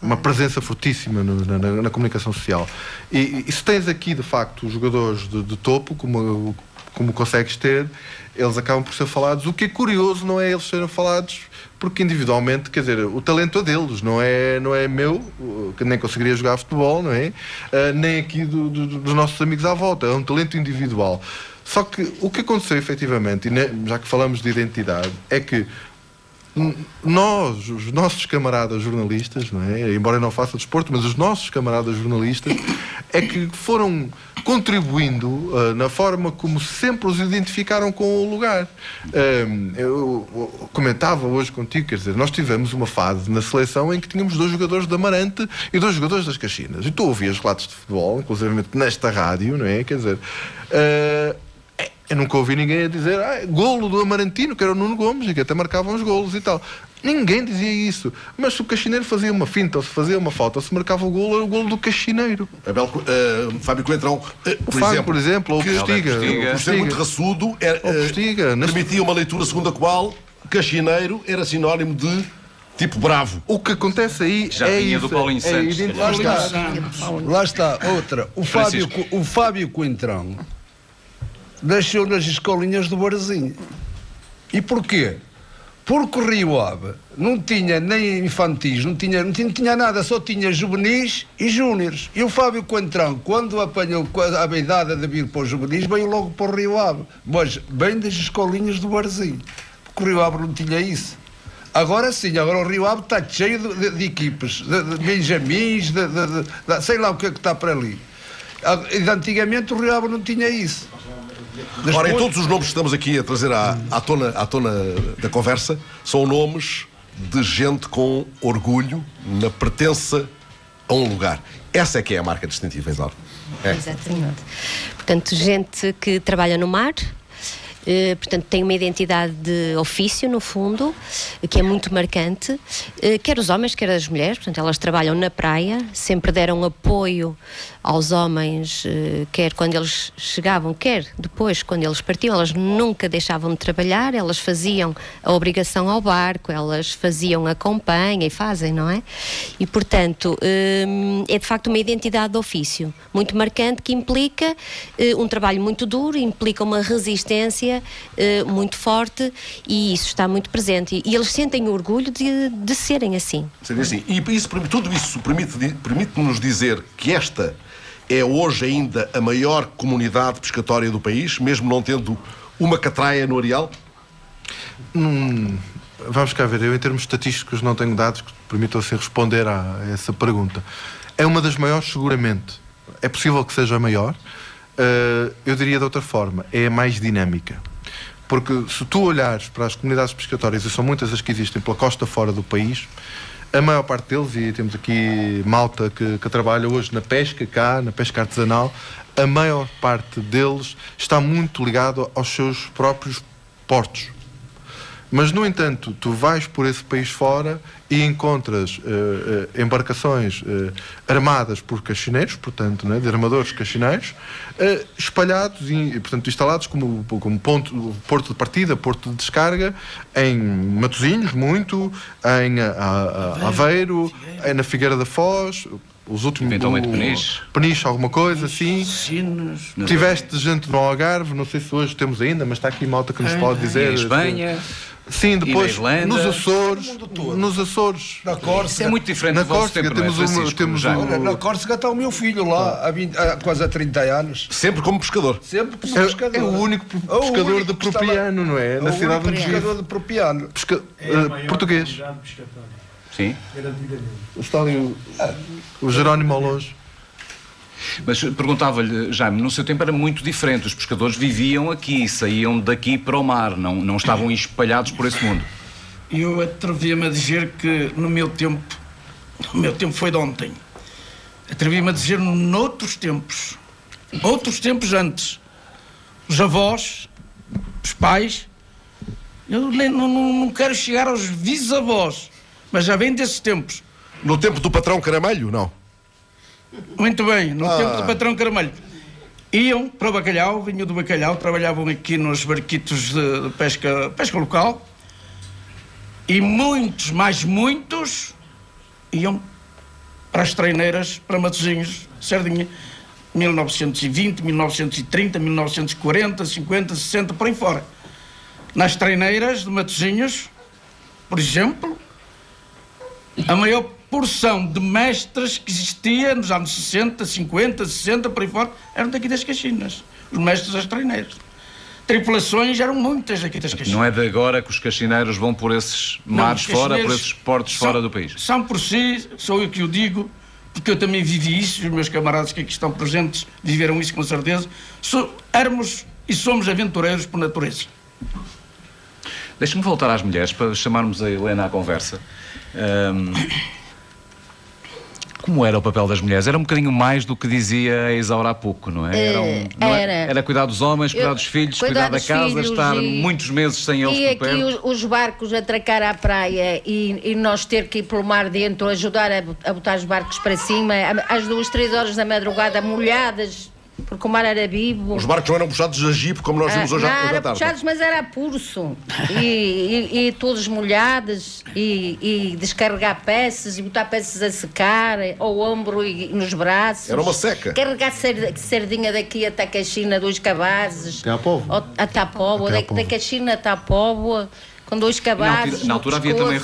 uma presença fortíssima no, na, na, na, comunicação social. E, e, se tens aqui, de facto, os jogadores de, de topo, como, como consegues ter, eles acabam por ser falados. O que é curioso não é eles serem falados porque individualmente, quer dizer, o talento é deles, não é, não é meu, que nem conseguiria jogar futebol, não é? Uh, nem aqui do, do, dos nossos amigos à volta, é um talento individual. Só que o que aconteceu efetivamente, e já que falamos de identidade, é que nós, os nossos camaradas jornalistas, não é? embora eu não faça desporto, mas os nossos camaradas jornalistas é que foram contribuindo uh, na forma como sempre os identificaram com o lugar. Uh, eu comentava hoje contigo, quer dizer, nós tivemos uma fase na seleção em que tínhamos dois jogadores da Amarante e dois jogadores das Caxinas. E tu ouvias relatos de futebol, inclusive nesta rádio, não é? Quer dizer. Uh, eu nunca ouvi ninguém a dizer ah, golo do Amarantino, que era o Nuno Gomes, e que até marcavam os golos e tal. Ninguém dizia isso. Mas se o caxineiro fazia uma finta, ou se fazia uma falta, ou se marcava o golo, era o golo do caxineiro. Abel, uh, Fábio Coentrão, uh, por, Fábio, exemplo, por exemplo, ou que, Postiga. Postiga. Por ser muito raçudo, era, uh, Postiga, permitia uma leitura segundo a qual caxineiro era sinónimo de tipo bravo. O que acontece aí Já é vinha isso. do Paulinho é Santos. É lá, está, lá está, outra. O Fábio, o Fábio Coentrão nasceu nas escolinhas do Barzinho. E porquê? Porque o Rio Ave não tinha nem infantis, não tinha, não tinha, não tinha nada, só tinha juvenis e júniores. E o Fábio Coentrão, quando apanhou a idade de vir para os juvenis, veio logo para o Rio Ave. Mas bem das escolinhas do Barzinho. Porque o Rio Ave não tinha isso. Agora sim, agora o Rio Ave está cheio de, de, de equipes, de, de benjamins, de, sei lá o que é que está para ali. E antigamente o Rio Ave não tinha isso. Ora, em todos os nomes que estamos aqui a trazer à, à, tona, à tona da conversa, são nomes de gente com orgulho na pertença a um lugar. Essa é que é a marca distintiva, Isauro. É. Exatamente. Portanto, gente que trabalha no mar, eh, portanto, tem uma identidade de ofício, no fundo, que é muito marcante, eh, quer os homens, quer as mulheres, portanto, elas trabalham na praia, sempre deram apoio aos homens, eh, quer quando eles chegavam, quer depois quando eles partiam, elas nunca deixavam de trabalhar, elas faziam a obrigação ao barco, elas faziam a companhia e fazem, não é? E, portanto, é de facto uma identidade de ofício muito marcante que implica um trabalho muito duro, implica uma resistência uh, muito forte e isso está muito presente. E, e eles sentem orgulho de, de serem assim. Serem assim. E isso, tudo isso permite-nos permite dizer que esta é hoje ainda a maior comunidade pescatória do país, mesmo não tendo uma catraia no areal? Hum, vamos cá ver, eu em termos estatísticos não tenho dados que permitam assim responder a essa pergunta. É uma das maiores, seguramente. É possível que seja a maior, uh, eu diria de outra forma, é a mais dinâmica. Porque se tu olhares para as comunidades pescatórias, e são muitas as que existem pela costa fora do país, a maior parte deles, e temos aqui malta que, que trabalha hoje na pesca cá, na pesca artesanal, a maior parte deles está muito ligado aos seus próprios portos. Mas, no entanto, tu vais por esse país fora e encontras uh, uh, embarcações uh, armadas por caxineiros, portanto, né, de armadores caxineiros, espalhados e, portanto, instalados como, como ponto, porto de partida, porto de descarga, em Matosinhos, muito, em a, a, a Aveiro, na Figueira da Foz, os últimos. Eventualmente Peniche. Peniche, alguma coisa assim. Sinos. Tiveste gente no Algarve, não sei se hoje temos ainda, mas está aqui malta que nos pode dizer. Em Espanha. Sim, depois nos Açores, nos Açores. Na Córcega. Isso é muito diferente na do Córcega, tempo, temos, é, uma, temos um... Olha, na Córcega está o meu filho lá, há, 20, há quase há 30 anos. Sempre como pescador. Sempre como é, pescador. É o único pescador o único de Propiano, não é? Na cidade de pescador de Propiano. Pesca... É uh, português. Sim. Está ali o, o Jerónimo ao longe. Mas perguntava-lhe, Jaime, no seu tempo era muito diferente. Os pescadores viviam aqui, saíam daqui para o mar, não, não estavam espalhados por esse mundo. Eu atrevia-me a dizer que no meu tempo, o meu tempo foi de ontem. Atrevia-me a dizer noutros tempos, outros tempos antes. Os avós, os pais, eu nem, não, não quero chegar aos bisavós, mas já vem desses tempos. No tempo do patrão Caramelho, não? Muito bem, no ah. tempo do patrão Caramelho. Iam para o bacalhau, vinham do bacalhau, trabalhavam aqui nos barquitos de pesca, pesca local. E muitos, mais muitos, iam para as treineiras, para Matosinhos, Sardinha, 1920, 1930, 1940, 50, 60, por aí fora. Nas treineiras de Matosinhos, por exemplo, a maior porção de mestres que existia nos anos 60, 50, 60, por aí fora, eram daqui das Caxinas. Os mestres das treineiras. Tripulações eram muitas aqui das Caxinas. Não é de agora que os caxineiros vão por esses mares os fora, por esses portos são- fora do país. São por si, sou eu que o digo, porque eu também vivi isso, os meus camaradas que aqui estão presentes viveram isso com certeza. So, éramos e somos aventureiros por natureza. Deixa-me voltar às mulheres para chamarmos a Helena à conversa. Ahm, como era o papel das mulheres? Era um bocadinho mais do que dizia a Isaura há pouco, não é? Era, um- não é? era. era cuidar dos homens, cuidar Eu- dos filhos, cuidar da casa, estar e- muitos meses sem eles E por aqui perto. os, os barcos atracar à praia e, e nós ter que ir pelo mar dentro, ajudar a, a botar os barcos para cima, às duas, três horas da madrugada, molhadas, porque o mar era vivo. Os barcos não eram puxados a jipe como nós vimos Ah, hoje, à- não, hoje à era tarde. puxados, mas era a pulso. E, e, e todos molhados, e, e descarregar peças, e botar peças a secar, ao ombro e nos braços. Era uma seca. Carregar sar- sardinha daqui até a Caxina, dois cabazes. Até à Póvoa. Ou- Até à Póvoa, da, Caxina até à Póvoa, com dois cabazes. na altura no havia também-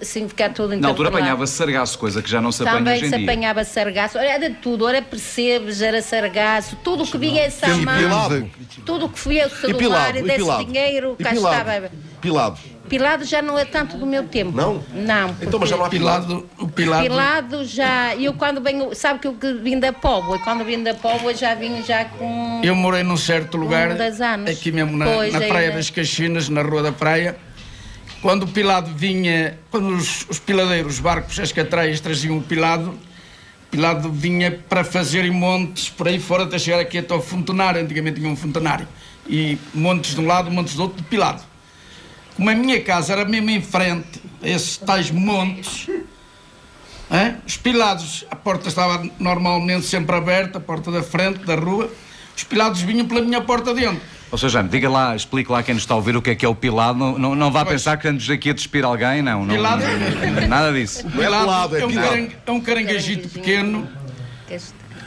Assim, ficar tudo Na altura apanhava-se sargaço, coisa que já não se apanha Também hoje em se dia. apanhava sargaço, era de tudo, era percebes, era sargaço, tudo o que viesse à E mão, pilado. tudo o que viesse E do pilado, e e desse pilado. dinheiro, E cá pilado. estava. Pilado. Pilado já não é tanto do meu tempo. Não? Não. Então, mas já não há pilado. Pilado, pilado. Já. Eu quando venho. Sabe que eu que vim da Póvoa, e quando vim da Póvoa já vim já com. Eu morei num certo lugar, Um anos. aqui mesmo na, Pois, na Praia ainda. das Caxinas, na Rua da Praia. Quando o pilado vinha, quando os, os piladeiros, os barcos, as catraias traziam o pilado, o pilado vinha para fazer montes por aí fora até chegar aqui até ao fontenário. Antigamente tinha um fontenário. E montes de um lado, montes do outro, de pilado. Como a minha casa era mesmo em frente a esses tais montes? Os pilados, a porta estava normalmente sempre aberta, a porta da frente, da rua. Os pilados vinham pela minha porta dentro. Ou seja, diga lá, explique lá quem nos está a ouvir o que é que é o pilado. Não, não, não vá Pois. pensar que estamos aqui a despir alguém, não. não Pilado. nada disso. Não é pelado, é é, um pilado. é um caranguejito pequeno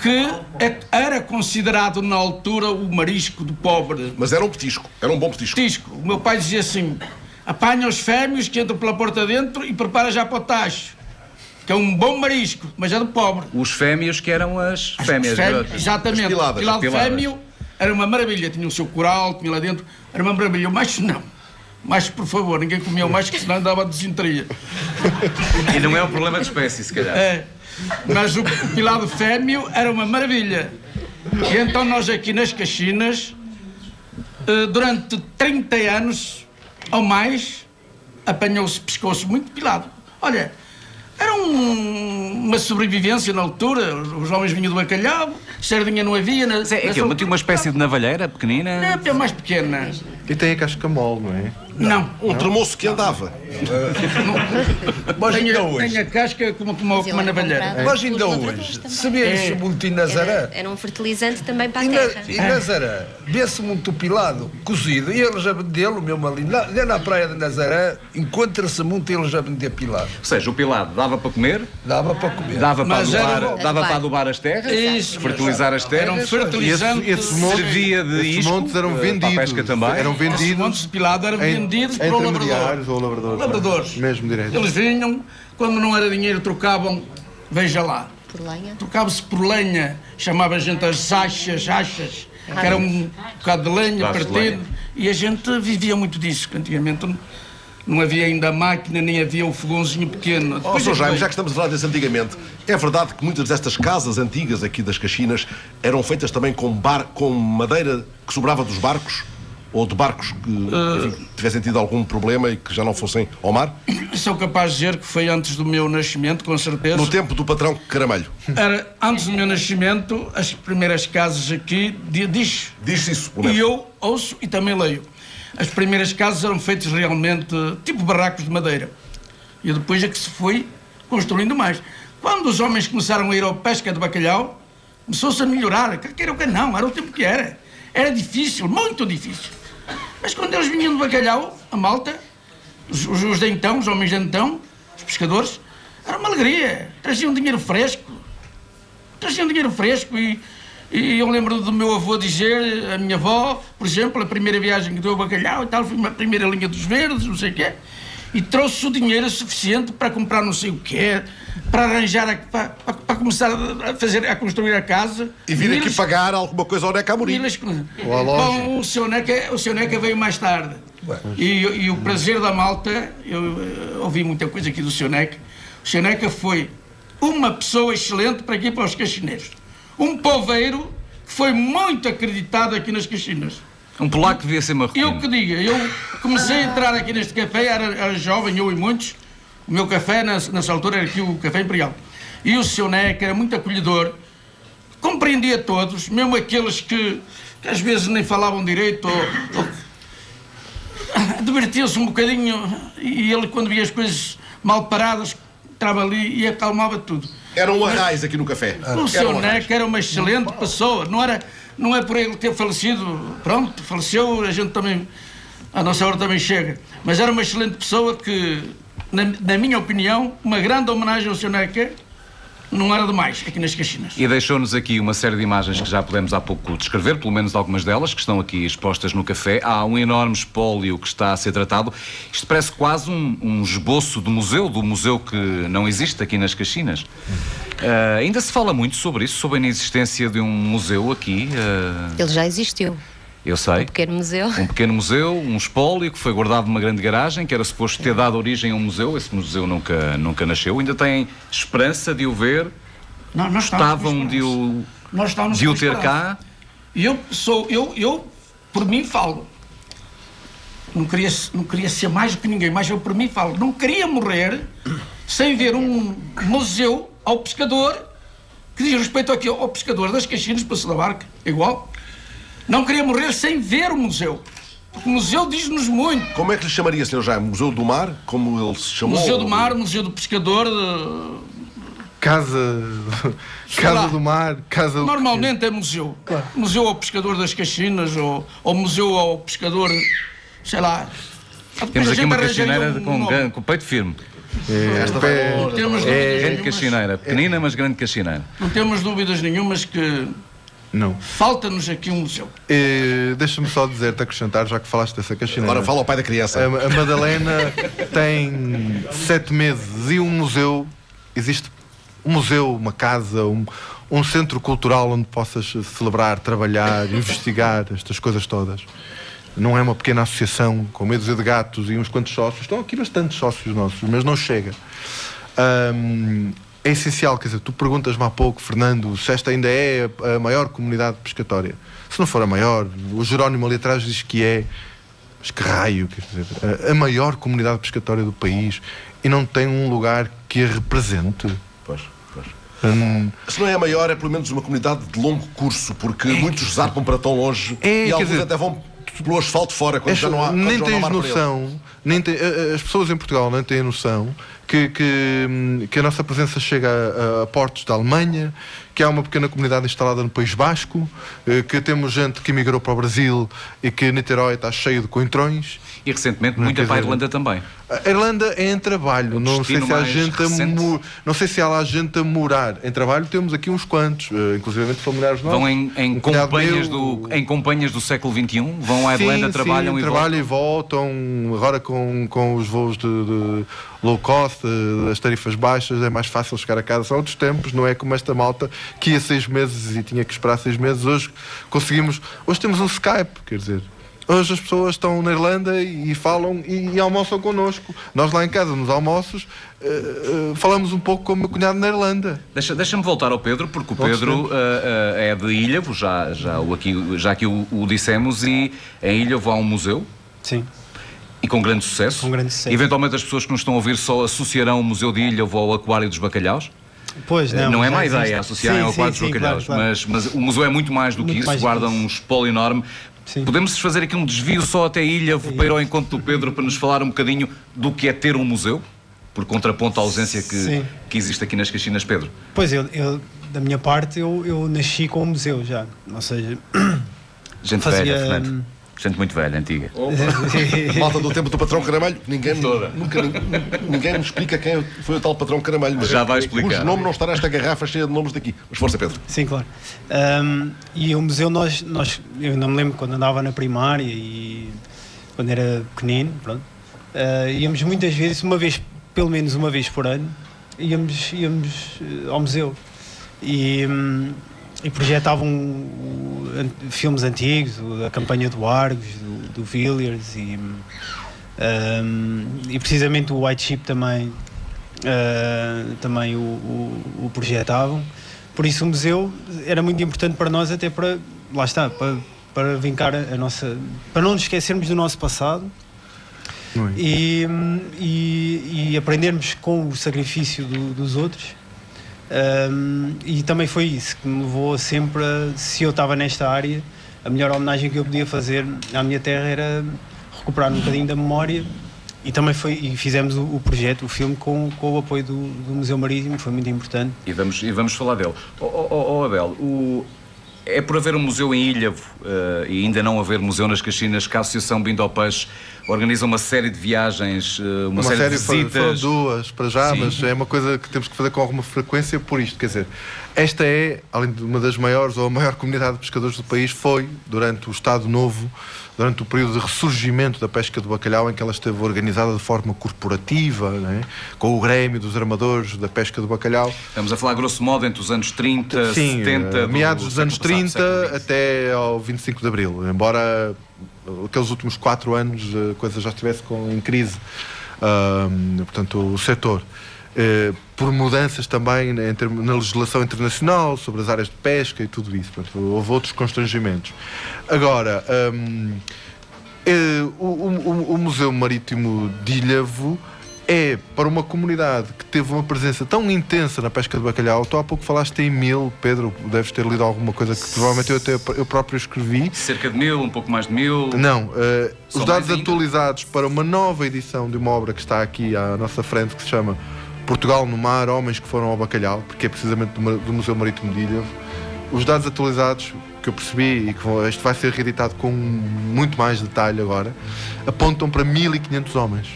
que é- era considerado na altura o marisco do pobre. Mas era um petisco. Era um bom petisco. Petisco. O meu pai dizia assim: apanha os fêmeos que entram pela porta dentro e prepara já para o tacho. Que é um bom marisco, mas é do pobre. Os fêmeos que eram as fêmeas. Fêmeo, garotas. exatamente. As piladas. Pilado Piladas. fêmeo era uma maravilha. Tinha o seu coral, tinha lá dentro. Era uma maravilha. O macho não. Macho, por favor, ninguém comia o macho, que senão dava desinteria. E não é um problema de espécie, se calhar. É. Mas o pilado fêmeo era uma maravilha. E então nós aqui nas Caxinas, eh, durante 30 anos ou mais, apanhou-se, pescou-se muito pilado. Olha, era uma sobrevivência na altura. Os homens vinham do bacalhau, sardinha não havia. Na, Mas é, é que uma espécie de navalheira pequenina. Não, é mais pequena. E tem a casca mole, não é? Não. Um tremoço que andava. Mas ainda hoje, tem a casca como, como, uma é navalheira. mas ainda hoje, se vê-se muito em Nazaré, Era, era um fertilizante também para a E, na, terra. e Nazaré, vê-se muito pilado, cozido, e eles a vendê-lo mesmo ali, na, ali na praia de Nazaré, encontra-se muito eles a vender pilado. Ou seja, o pilado dava para comer, Dava para comer. dava, para adubar, dava para adubar as terras, Isso. fertilizar as Era um terras. E fertilizante. esses, esses montes, Servia de esses isco, montes eram eh, para a vendidos. pesca também. Eram Esses vendidos montes de pilado eram em- vendidos entre para o ou lavradores. Lavradores. Mesmo direito. Eles vinham, quando não era dinheiro, trocavam, veja lá, Por lenha. trocava-se por lenha, chamava a gente as achas, achas, que era um bocado de lenha de partido, lenha. e a gente vivia muito disso, que antigamente não, não havia ainda máquina, nem havia o fogãozinho pequeno. Depois Sr. é Jaime, já que estamos a falar desse antigamente, é verdade que muitas destas casas antigas aqui das Caxinas eram feitas também com, bar, com madeira que sobrava dos barcos? Ou de barcos que enfim, tivessem tido algum problema e que já não fossem ao mar? Sou capaz de dizer que foi antes do meu nascimento, com certeza. No tempo do patrão Caramelho. Era antes do meu nascimento, as primeiras casas aqui, di- diz. Diz-se isso, E eu ouço e também leio. As primeiras casas eram feitas realmente tipo barracos de madeira. E depois é que se foi construindo mais. Quando os homens começaram a ir ao pesca de bacalhau, começou-se a melhorar. Quer queira ou quer não, era o tempo que era. Era difícil, muito difícil. Mas quando eles vinham de bacalhau, a malta, os, os, os de então, os homens de então, os pescadores, era uma alegria. Traziam dinheiro fresco. Traziam dinheiro fresco e, e eu lembro do meu avô dizer, a minha avó, por exemplo, a primeira viagem que deu ao bacalhau e tal, foi uma primeira linha dos verdes, não sei o quê, e trouxe o dinheiro suficiente para comprar não sei o quê, para arranjar, a, para, para, começar a fazer, a construir a casa. E vir aqui pagar alguma coisa ao Neca Amorim. eles-. Bom, o seu, Neca, o seu Neca veio mais tarde. E, e o prazer da malta, eu eh, ouvi muita coisa aqui do seu Neca. O seu Neca foi uma pessoa excelente para aqui para os caxineiros. Um poveiro que foi muito acreditado aqui nas caxinas. Um polaco devia ser Eu marroquino. que diga, eu comecei a entrar aqui neste café, era, era jovem, eu e muitos. O meu café, nessa, altura, era aqui o Café Imperial. E o seu Neca era muito acolhedor, compreendia todos, mesmo aqueles que, que às vezes nem falavam direito ou, ou divertia-se um bocadinho e ele, quando via as coisas mal paradas, entrava ali e acalmava tudo. Era um arraiz aqui no café. O Era seu um. Neca era uma excelente pessoa, não, era, não é por ele ter falecido, pronto, faleceu, a gente também, a nossa hora também chega, mas era uma excelente pessoa que, na, na minha opinião, uma grande homenagem ao seu Neca não era demais aqui nas Caxinas. E deixou-nos aqui uma série de imagens que já pudemos há pouco descrever, pelo menos algumas delas, que estão aqui expostas no café. Há um enorme espólio que está a ser tratado. Isto parece quase um, um esboço do museu, do museu que não existe aqui nas Caxinas. Ah, ainda se fala muito sobre isso, sobre a inexistência de um museu aqui. ah, Ele já existiu. Eu sei. Pequeno museu. Um pequeno museu, um espólio que foi guardado numa grande garagem, que era suposto ter dado origem a um museu. Esse museu nunca, nunca nasceu. Ainda tem esperança de o ver. Não, nós Estavam de o, Nós estávamos de o ter cá. E eu sou, eu, eu, por mim falo. Não queria, não queria ser mais do que ninguém, mas eu por mim falo. Não queria morrer sem ver um museu ao pescador que diz respeito aqui ao pescador das Caxinas, Passo da Barca, igual. Não queria morrer sem ver o museu. Porque o museu diz-nos muito. Como é que lhe chamaria, Sr. Jaime? Museu do Mar? Como ele se chamou? Museu do Mar, Museu do Pescador. eh, Casa, Sei casa lá. do Mar, casa do Normalmente é museu. Museu ao pescador das Caxinas ou, ou museu ao pescador, sei lá. Temos aqui uma caxineira um com, com peito firme. Esta vai pé- É, grande caxineira. Pequenina, mas grande caxineira. não temos dúvidas nenhumas que Não. falta-nos aqui um museu. Deixa-me só dizer-te, acrescentar, já que falaste dessa caxineira. Agora fala ao pai da criança. A, a Madalena tem sete meses e um museu. Existe um museu, uma casa, um, um centro cultural onde possas celebrar, trabalhar, investigar estas coisas todas. Não é uma pequena associação com medo de gatos e uns quantos sócios. Estão aqui bastantes sócios nossos, mas não chega. Ahm, é essencial, quer dizer, tu perguntas-me há pouco, Fernando, se esta ainda é a maior comunidade pescatória. Se não for a maior, o Jerónimo ali atrás diz que é. Mas que raio, quer dizer, a, a maior comunidade pescatória do país e não tem um lugar que a represente. Pois. Hum, Se não é a maior, é pelo menos uma comunidade de longo curso, porque muitos zarpam para tão longe É, e alguns dizer- até vão pelo asfalto fora quando É, já não há. nem tens noção, nem a- as pessoas em Portugal não têm noção que, que, hum, que a nossa presença chega a, a portos da Alemanha, que há uma pequena comunidade instalada no País Basco, eh, que temos gente que emigrou para o Brasil e que Niterói está cheio de coentrões. E recentemente muita para a Irlanda também. A Irlanda é em trabalho, não sei se há gente recente. não sei se há lá gente a morar. Em trabalho temos aqui uns quantos, eh, inclusive familiares nossos. Vão em, em Um companhias meu- do, em companhias do século XXI, vão à Irlanda, Sim, trabalham sim, e trabalham voltam. e voltam. Agora com, com os voos de, de low cost, eh, as tarifas baixas, é mais fácil chegar a casa. São outros tempos, não é como esta malta que ia seis meses e tinha que esperar seis meses. Hoje conseguimos. Hoje temos um Skype, quer dizer. Hoje as pessoas estão na Irlanda e, falam e, e almoçam connosco. Nós lá em casa, nos almoços, eh, eh, falamos um pouco com o meu cunhado na Irlanda. Deixa- Deixa-me voltar ao Pedro, porque o Vamos Pedro ah, é de Ilhavo, já, já, o aqui, já aqui o, o dissemos, e em Ilhavo há um museu. Sim. E com grande sucesso. Com grande sucesso. Eventualmente as pessoas que nos estão a ouvir só associarão o Museu de Ilhavo ao Aquário dos Bacalhaus. Pois, não. Não, é má existe. ideia associarem Sim, ao Aquário sim, dos Bacalhaus, claro, claro. Mas, mas o museu é muito mais do que Muito isso, que guarda isso. um espólio enorme. Sim. Podemos fazer aqui um desvio só até Ilhavo para ir ao encontro do Pedro para nos falar um bocadinho do que é ter um museu? Por contraponto à ausência que, Sim. que existe aqui nas Caxinas, Pedro. Pois, eu, eu, da minha parte, eu, eu nasci com o museu já. Ou seja, Gente fazia. velha, Fernando. Gente muito velha, antiga. Malta do tempo do patrão Caramalho, ninguém, nunca, ninguém me explica quem foi o tal patrão Caramalho. Mas Já vai explicar. Cujo nome não está nesta garrafa cheia de nomes daqui. Mas força, Pedro. Sim, claro. Ahm, e o museu, nós, nós, eu não me lembro quando andava na primária e quando era pequenino, pronto, ah, íamos muitas vezes, uma vez, pelo menos uma vez por ano, íamos, íamos eh, ao museu e, hum, e projetavam filmes antigos, a campanha do Argos, do, do Villiers e, hum, e precisamente o White Sheep também, ah, também o, o, o projetavam. Por isso o museu era muito importante para nós até para, lá está, para, para vincar a, nossa, para não nos esquecermos do nosso passado e, hum, e, e aprendermos com o sacrifício do- dos outros. Hum, e também foi isso que me levou sempre a, se eu estava nesta área, a melhor homenagem que eu podia fazer à minha terra era recuperar um bocadinho da memória e também foi e fizemos o, o projeto, o filme com, com o apoio do, do Museu Marítimo, foi muito importante. E vamos, e vamos falar dele. Oh, oh, oh, Abel, o- é por haver um museu em Ilhavo eh, e ainda não haver museu nas Caxinas que a Associação Bindo ao Peixe organiza uma série de viagens, eh, uma, Uma, série, série, de visitas. foram duas para já, Sim. mas é uma coisa que temos que fazer com alguma frequência por isto. Quer dizer, esta é, além de uma das maiores ou a maior comunidade de pescadores do país, foi durante o Estado Novo, durante o período de ressurgimento da pesca do bacalhau, em que ela esteve organizada de forma corporativa, né? com o Grêmio dos Armadores da Pesca do Bacalhau. Estamos a falar grosso modo entre os anos 30, Sim, 70, eh, do meados dos anos passado, 30 século XX. até ao 25 de Abril. Embora aqueles últimos quatro anos a coisa já estivesse com, em crise, ahm, portanto, o setor. Eh, por mudanças também termos- na legislação internacional sobre as áreas de pesca e tudo isso. Portanto, houve outros constrangimentos. Agora, ahm, eh, o, o- Museu Marítimo de Ilhavo é para uma comunidade que teve uma presença tão intensa na pesca de bacalhau. Tu há pouco falaste em mil, Pedro, deves ter lido alguma coisa que provavelmente eu, até, eu próprio escrevi. Cerca de mil, um pouco mais de mil. Não, São os dados atualizados para uma nova edição de uma obra que está aqui à nossa frente, que se chama Portugal no Mar, Homens que Foram ao Bacalhau, porque é precisamente do, do Museu Marítimo de Ilhavo. Os dados atualizados que eu percebi e que isto vai ser reeditado com muito mais detalhe agora, apontam para 1500 homens.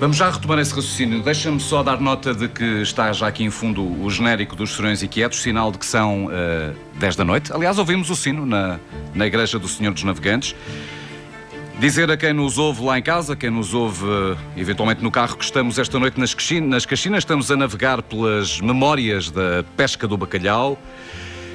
Vamos já retomar esse raciocínio. Deixa-me só dar nota de que está já aqui em fundo o genérico dos Serões Inquietos, sinal de que são eh, 10 da noite. Aliás, ouvimos o sino na, na Igreja do Senhor dos Navegantes. Dizer a quem nos ouve lá em casa, quem nos ouve eh, eventualmente no carro, que estamos esta noite nas Caxinas, nas Caxinas, estamos a navegar pelas memórias da pesca do bacalhau.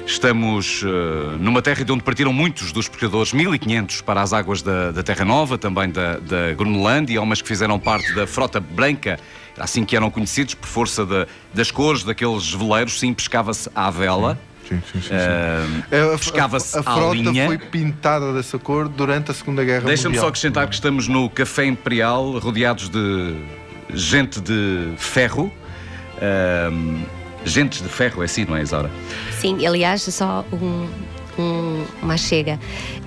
Estamos eh, numa terra de onde partiram muitos dos pescadores, 1500 para as águas da, da Terra Nova, também da, da Groenlândia, umas que fizeram parte da frota branca, assim que eram conhecidos, por força da- das cores daqueles veleiros, sim, pescava-se à vela. Sim, sim, sim. sim. eh, É, a- pescava-se a, a frota linha. foi pintada dessa cor durante a Segunda Guerra Deixa-me Mundial. só acrescentar que estamos no Café Imperial, rodeados de gente de ferro. Ahm, gentes de ferro, é assim, não é, Isaura? Sim, aliás, só um, um, uma chega.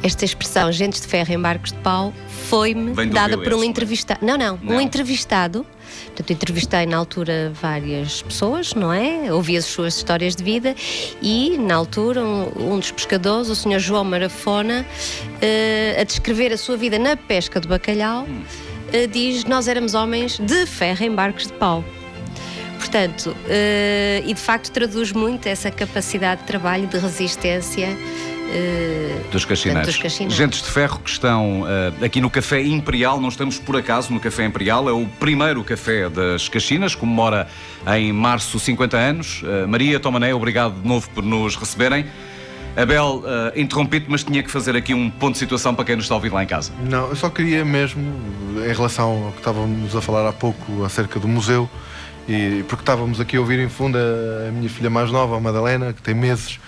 Esta expressão, gentes de ferro em barcos de pau, foi-me dada por um é? entrevistado. Não, não, Não. um entrevistado. Portanto, entrevistei na altura várias pessoas, não é? Ouvi as suas histórias de vida e, na altura, um, um dos pescadores, o Sr. João Marafona, eh, a descrever a sua vida na pesca do bacalhau, eh, diz: Nós éramos homens de ferro em barcos de pau. Portanto, eh, e de facto traduz muito essa capacidade de trabalho, de resistência. Eh, Dos Caxineiros. Dos Caxineiros. Gentes de ferro que estão eh, aqui no Café Imperial, não estamos por acaso no Café Imperial, é o primeiro café das Caxinas, comemora em março 50 anos. Eh, Maria Tomané, obrigado de novo por nos receberem. Abel, eh, interrompi-te, mas tinha que fazer aqui um ponto de situação para quem nos está a ouvir lá em casa. Não, eu só queria mesmo, em relação ao que estávamos a falar há pouco acerca do museu, e porque estávamos aqui a ouvir em fundo a, a minha filha mais nova, a Madalena, que tem meses,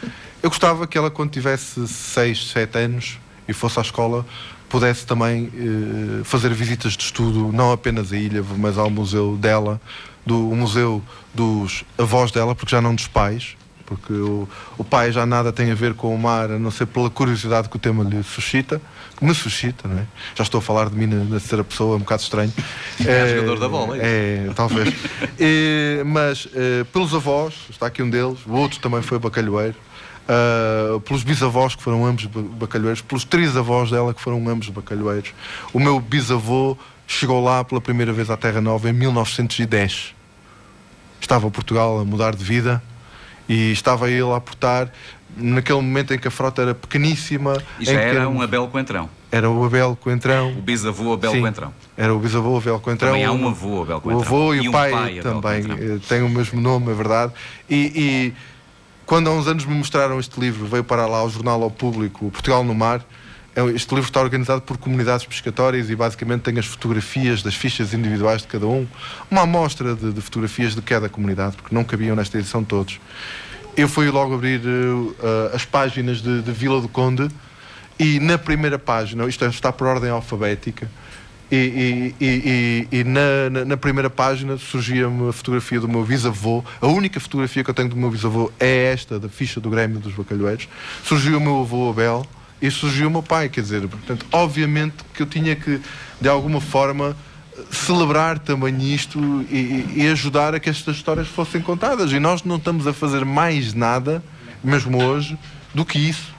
eu gostava que ela, quando tivesse 6, 7 anos e fosse à escola, pudesse também eh, fazer visitas de estudo, não apenas a ilha, mas ao museu dela, do o museu dos avós dela, porque já não dos pais, porque o, o pai já nada tem a ver com o mar, a não ser pela curiosidade que o tema lhe suscita, que me suscita, não é? Já estou a falar de mim na, na terceira pessoa, é um bocado estranho. É jogador da bola, é É, talvez. Eh, mas eh, pelos avós, está aqui um deles, o outro também foi bacalhoeiro. Uh, pelos bisavós que foram ambos bacalhoeiros, pelos trisavós dela que foram ambos bacalhoeiros. O meu bisavô chegou lá pela primeira vez à Terra Nova em 1910. Estava Portugal a mudar de vida e estava ele a aportar naquele momento em que a frota era pequeníssima. E já era um Abel Coentrão. Era o Abel Coentrão. O bisavô Abel Sim, Coentrão. Era o bisavô Abel Coentrão. Também há um avô Abel Coentrão. O avô e, E o um pai, pai, Abel também Coentrão. eh, têm o mesmo nome, é verdade. E, e quando há uns anos me mostraram este livro, veio para lá ao jornal ao público, Portugal no Mar. é- Este livro está organizado por comunidades pescatórias e basicamente tem as fotografias das fichas individuais de cada um, uma amostra de, de fotografias de cada comunidade, porque não cabiam nesta edição todos. Eu fui logo abrir eh, as páginas de, de Vila do Conde e na primeira página, isto é, está por ordem alfabética, e, e- e- e- na, na- na primeira página surgia-me a fotografia do meu bisavô. A única fotografia que eu tenho do meu bisavô é esta, da ficha do Grêmio dos Bacalhoeiros. Surgiu o meu avô Abel e surgiu o meu pai. Quer dizer, portanto, obviamente que eu tinha que, de alguma forma, celebrar também isto e- e ajudar a que estas histórias fossem contadas. E nós não estamos a fazer mais nada, mesmo hoje, do que isso.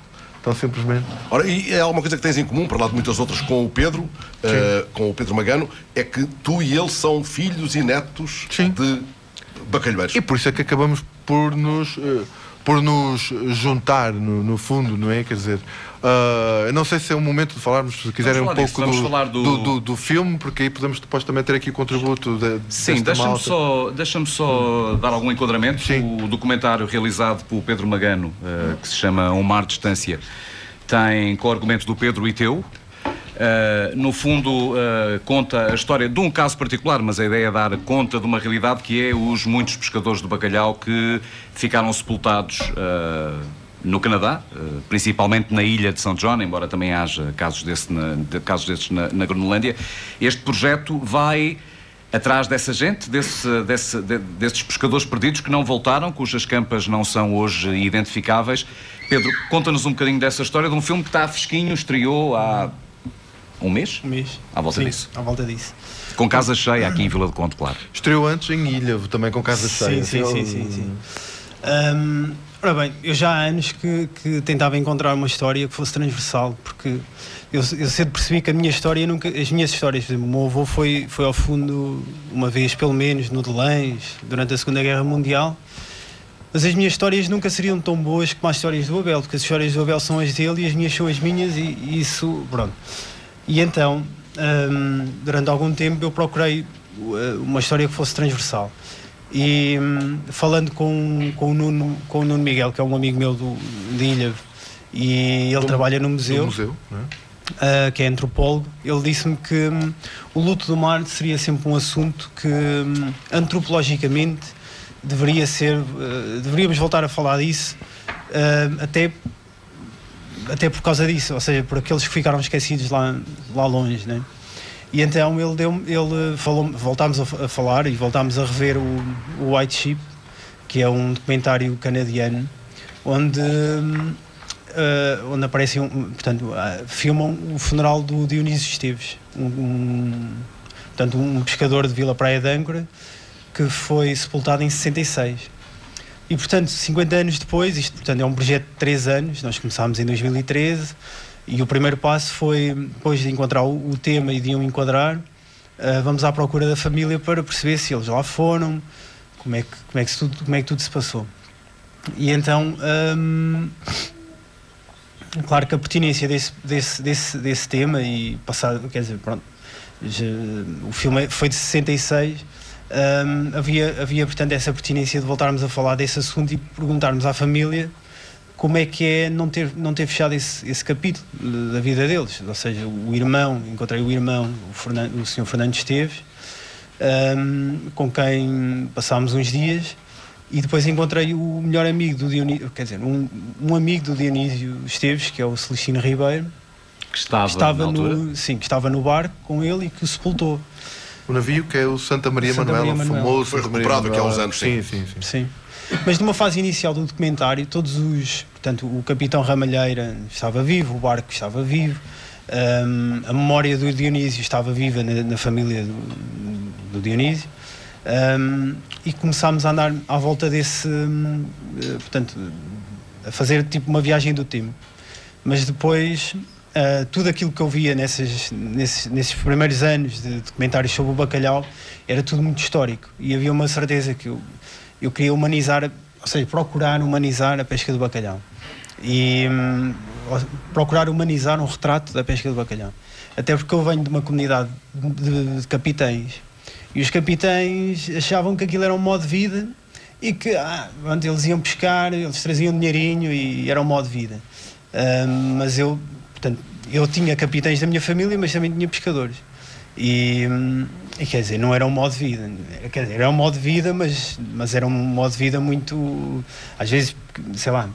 Então, simplesmente. Ora, e é alguma coisa que tens em comum, para lá de muitas outras, com o Pedro, eh, com o Pedro Magano, é que tu e ele são filhos e netos de bacalhoeiros. E por isso é que acabamos por nos, eh, por nos juntar, no, no fundo, não é? Quer dizer, eu não sei se é o momento de falarmos, se quiserem um falar pouco do, do- do... do- filme, porque aí podemos depois também ter aqui o contributo de, Sim, deixa-me só, deixa só dar algum enquadramento. O documentário realizado pelo Pedro Magano, eh, que se chama Um Mar de Distância, tem co-argumentos do Pedro e teu. Eh, no fundo, eh, conta a história de um caso particular, mas a ideia é dar conta de uma realidade que é os muitos pescadores de bacalhau que ficaram sepultados eh, no Canadá, principalmente na ilha de São John, embora também haja casos, desse na, de- casos desses na, na. Este projeto vai atrás dessa gente, desse, desse, de- desses pescadores perdidos que não voltaram, cujas campas não são hoje identificáveis. Pedro, conta-nos um bocadinho dessa história de um filme que está fresquinho, estreou há um mês? Um mês. À volta Sim, disso. À volta disso. Com casa cheia aqui em Vila de Conde, claro. Estreou antes em Ilha, também com casa cheia. Sim, sim, sim, sim, sim. Hum, ora bem, eu já há anos que, que tentava encontrar uma história que fosse transversal, porque eu, eu cedo percebi que a minha história nunca. As minhas histórias, por exemplo, o meu avô foi, foi ao fundo uma vez, pelo menos, no Delães, durante a Segunda Guerra Mundial. Mas as minhas histórias nunca seriam tão boas como as histórias do Abel, porque as histórias do Abel são as dele e as minhas são as minhas, e, e isso, pronto. E então, hum, durante algum tempo, eu procurei uh, uma história que fosse transversal. E hum, falando com, com, o Nuno, com o Nuno Miguel, que é um amigo meu do, de Ilha, e ele trabalha no museu, museu, é? uh, que é antropólogo, ele disse-me que hum, o luto do mar seria sempre um assunto que hum, antropologicamente deveria ser, uh, deveríamos voltar a falar disso, uh, até até por causa disso, ou seja, por aqueles que ficaram esquecidos lá, lá longe, né? E então ele deu ele falou, voltámos a, fa- a falar e voltámos a rever o, o White Sheep, que é um documentário canadiano, onde eh, onde aparecem, um, portanto, ah, filmam o funeral do Dionísio Esteves, um, um- portanto, um pescador de Vila Praia de Âncora, que foi sepultado em 66. E, portanto, 50 anos depois, isto portanto, é um projeto de 3 anos, nós começámos em 2013, e o primeiro passo foi, depois de encontrar o, o tema e de o enquadrar, ah, vamos à procura da família para perceber se eles lá foram, como é que, como é que, tudo, como é que tudo se passou. E então, hum, claro que a pertinência desse, desse, desse, desse tema e passar, quer dizer, pronto, já- o filme é- foi de 66, hum, havia, havia portanto essa pertinência de voltarmos a falar desse assunto e perguntarmos à família como é que é não ter, não ter fechado esse, esse capítulo da vida deles. Ou seja, o irmão, encontrei o irmão, o, Fernando, o senhor Fernando Esteves, hum, com quem passámos uns dias, e depois encontrei o melhor amigo do Dionísio, quer dizer, um, um amigo do Dionísio Esteves, que é o Celestino Ribeiro, Que estava, que estava no, sim, que estava no barco com ele e que o sepultou. O navio que é o Santa Maria Santa Manuela, Maria famoso Foi recuperado aqui há uns anos, sim. sim. Sim, sim, Sim. Mas numa fase inicial do documentário, todos os. Portanto, o capitão Ramalheira estava vivo, o barco estava vivo, hum, a memória do Dionísio estava viva na, na família do, do Dionísio. hum, e começámos a andar à volta desse. hum, eh, portanto, a fazer tipo uma viagem do tempo. Mas depois, uh, tudo aquilo que eu via nesses, nesses, primeiros anos de documentários sobre o bacalhau era tudo muito histórico. E havia uma certeza que eu, eu queria humanizar, ou seja, procurar humanizar a pesca do bacalhau. E hum, procurar humanizar um retrato da pesca do bacalhau. Até porque eu venho de uma comunidade de, de capitães e os capitães achavam que aquilo era um modo de vida e que ah, eles iam pescar, eles traziam dinheirinho e era um modo de vida. Um, mas eu, portanto, eu tinha capitães da minha família, mas também tinha pescadores. E, e, quer dizer, não era um modo de vida. Quer dizer, era um modo de vida, mas, mas era um modo de vida muito. Às vezes, sei lá,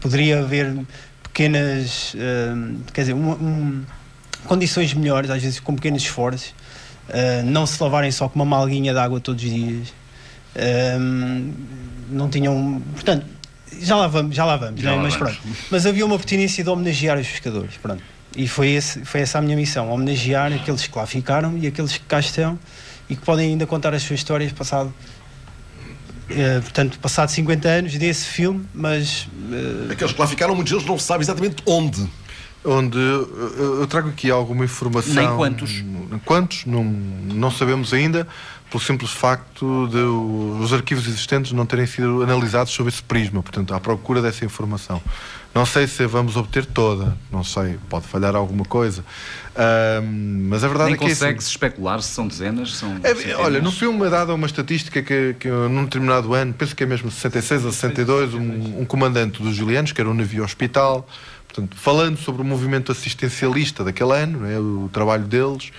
poderia haver pequenas. Um, quer dizer, um, um, condições melhores, às vezes com pequenos esforços. Uh, não se lavarem só com uma malguinha de água todos os dias. Um, não tinham. Portanto, já lá vamos, já lá vamos, já né? lá mas vamos. pronto. Mas havia uma pertinência de homenagear os pescadores, pronto. E foi, esse, foi essa a minha missão, homenagear aqueles que lá ficaram e aqueles que cá estão e que podem ainda contar as suas histórias passado Uh, portanto, passado 50 anos desse filme, mas. Uh... Aqueles que lá ficaram, muitos deles não sabem exatamente onde. Onde uh, eu trago aqui alguma informação. Nem quantos? Quantos? Não, não sabemos ainda, pelo simples facto de os arquivos existentes não terem sido analisados sob esse prisma, portanto, à procura dessa informação. Não sei se vamos obter toda, não sei, pode falhar alguma coisa. mas a verdade Nem é que. consegue-se especular se são dezenas? São é, olha, no filme é dada uma estatística que, que num determinado ano, penso que é mesmo 66 ou 62, um, um comandante dos Julianos, que era um navio hospital, portanto, falando sobre o movimento assistencialista daquele ano, né, o trabalho deles.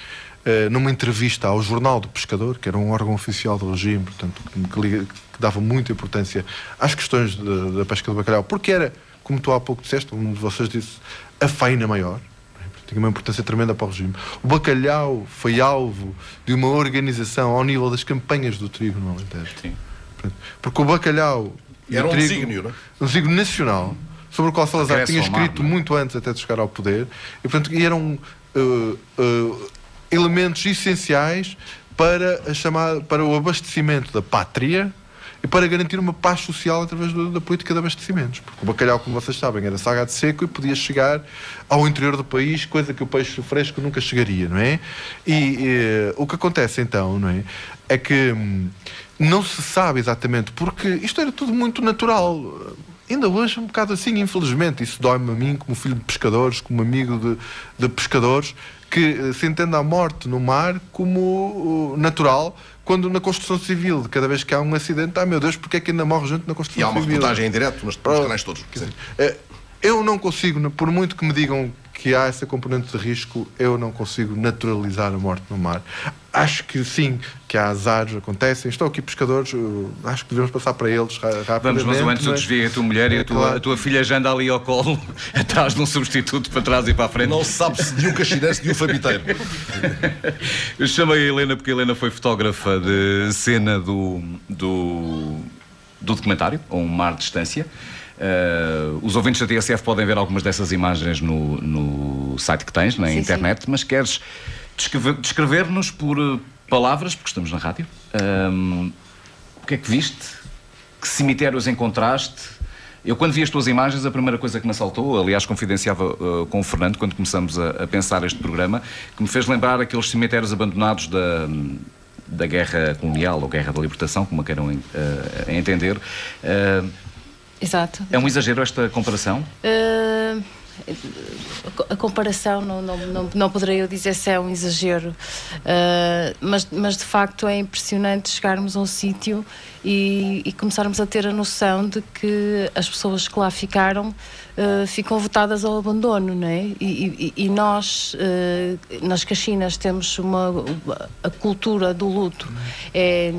Uh, numa entrevista ao Jornal do Pescador, que era um órgão oficial do regime, portanto, que, dava muita importância às questões da pesca do bacalhau, porque era como tu há pouco disseste, um de vocês disse, a faina maior. Tinha uma importância tremenda para o regime. O bacalhau foi alvo de uma organização ao nível das campanhas do trigo no Alentejo. Sim. Porque o bacalhau. Era um trigo, desígnio, não é? Um desígnio nacional, sobre o qual Salazar tinha escrito mar, é? muito antes até de chegar ao poder. E, portanto, eram uh, uh, elementos essenciais para, a para o abastecimento da pátria e para garantir uma paz social através do, da política de abastecimentos. Porque o bacalhau, como vocês sabem, era salgado seco e podia chegar ao interior do país, coisa que o peixe fresco nunca chegaria, não é? E, e o que acontece então, não é? É que hum, não se sabe exatamente, porque isto era tudo muito natural. Ainda hoje, um bocado assim, infelizmente, isso dói-me a mim, como filho de pescadores, como amigo de, de pescadores, que eh, se entende a morte no mar como natural, quando na construção civil, cada vez que há um acidente, ah meu Deus, porque é que ainda morre gente na construção civil? E há uma civil? reportagem em direto nos, nos canais todos. Dizer, eh, eu não consigo, por muito que me digam que há essa componente de risco, eu não consigo naturalizar a morte no mar. Acho que sim, que há azares, acontecem. Estão aqui pescadores, acho que devemos passar para eles rapidamente. Vamos, mas o antes o desvio a tua mulher e a tua, claro. a tua filha já anda ali ao colo, atrás de um substituto para trás e para a frente. Não sabe-se de um caxinense de um fabiteiro. Eu chamei a Helena porque a Helena foi fotógrafa de cena do, do, do documentário, Um Mar de Distância. Uh, os ouvintes da TSF podem ver algumas dessas imagens no, no site que tens, na sim, internet, sim. mas queres descrever-nos por eh, palavras, porque estamos na rádio, um, o que é que viste? Que cemitérios encontraste? Eu, quando vi as tuas imagens, a primeira coisa que me assaltou, aliás, confidenciava uh, com o Fernando, quando começamos a, a, pensar este programa, que me fez lembrar aqueles cemitérios abandonados da, da Guerra Colonial ou Guerra da Libertação, como a queiram uh, entender. Uh, Exato. É um exagero esta comparação? Uh, a comparação não, não, não, não poderia eu dizer se é um exagero, uh, mas, mas de facto é impressionante chegarmos a um sítio e, e, começarmos a ter a noção de que as pessoas que lá ficaram uh, ficam votadas ao abandono, não é? E, e, e nós, uh, nas Caxinas, temos uma. a cultura do luto é,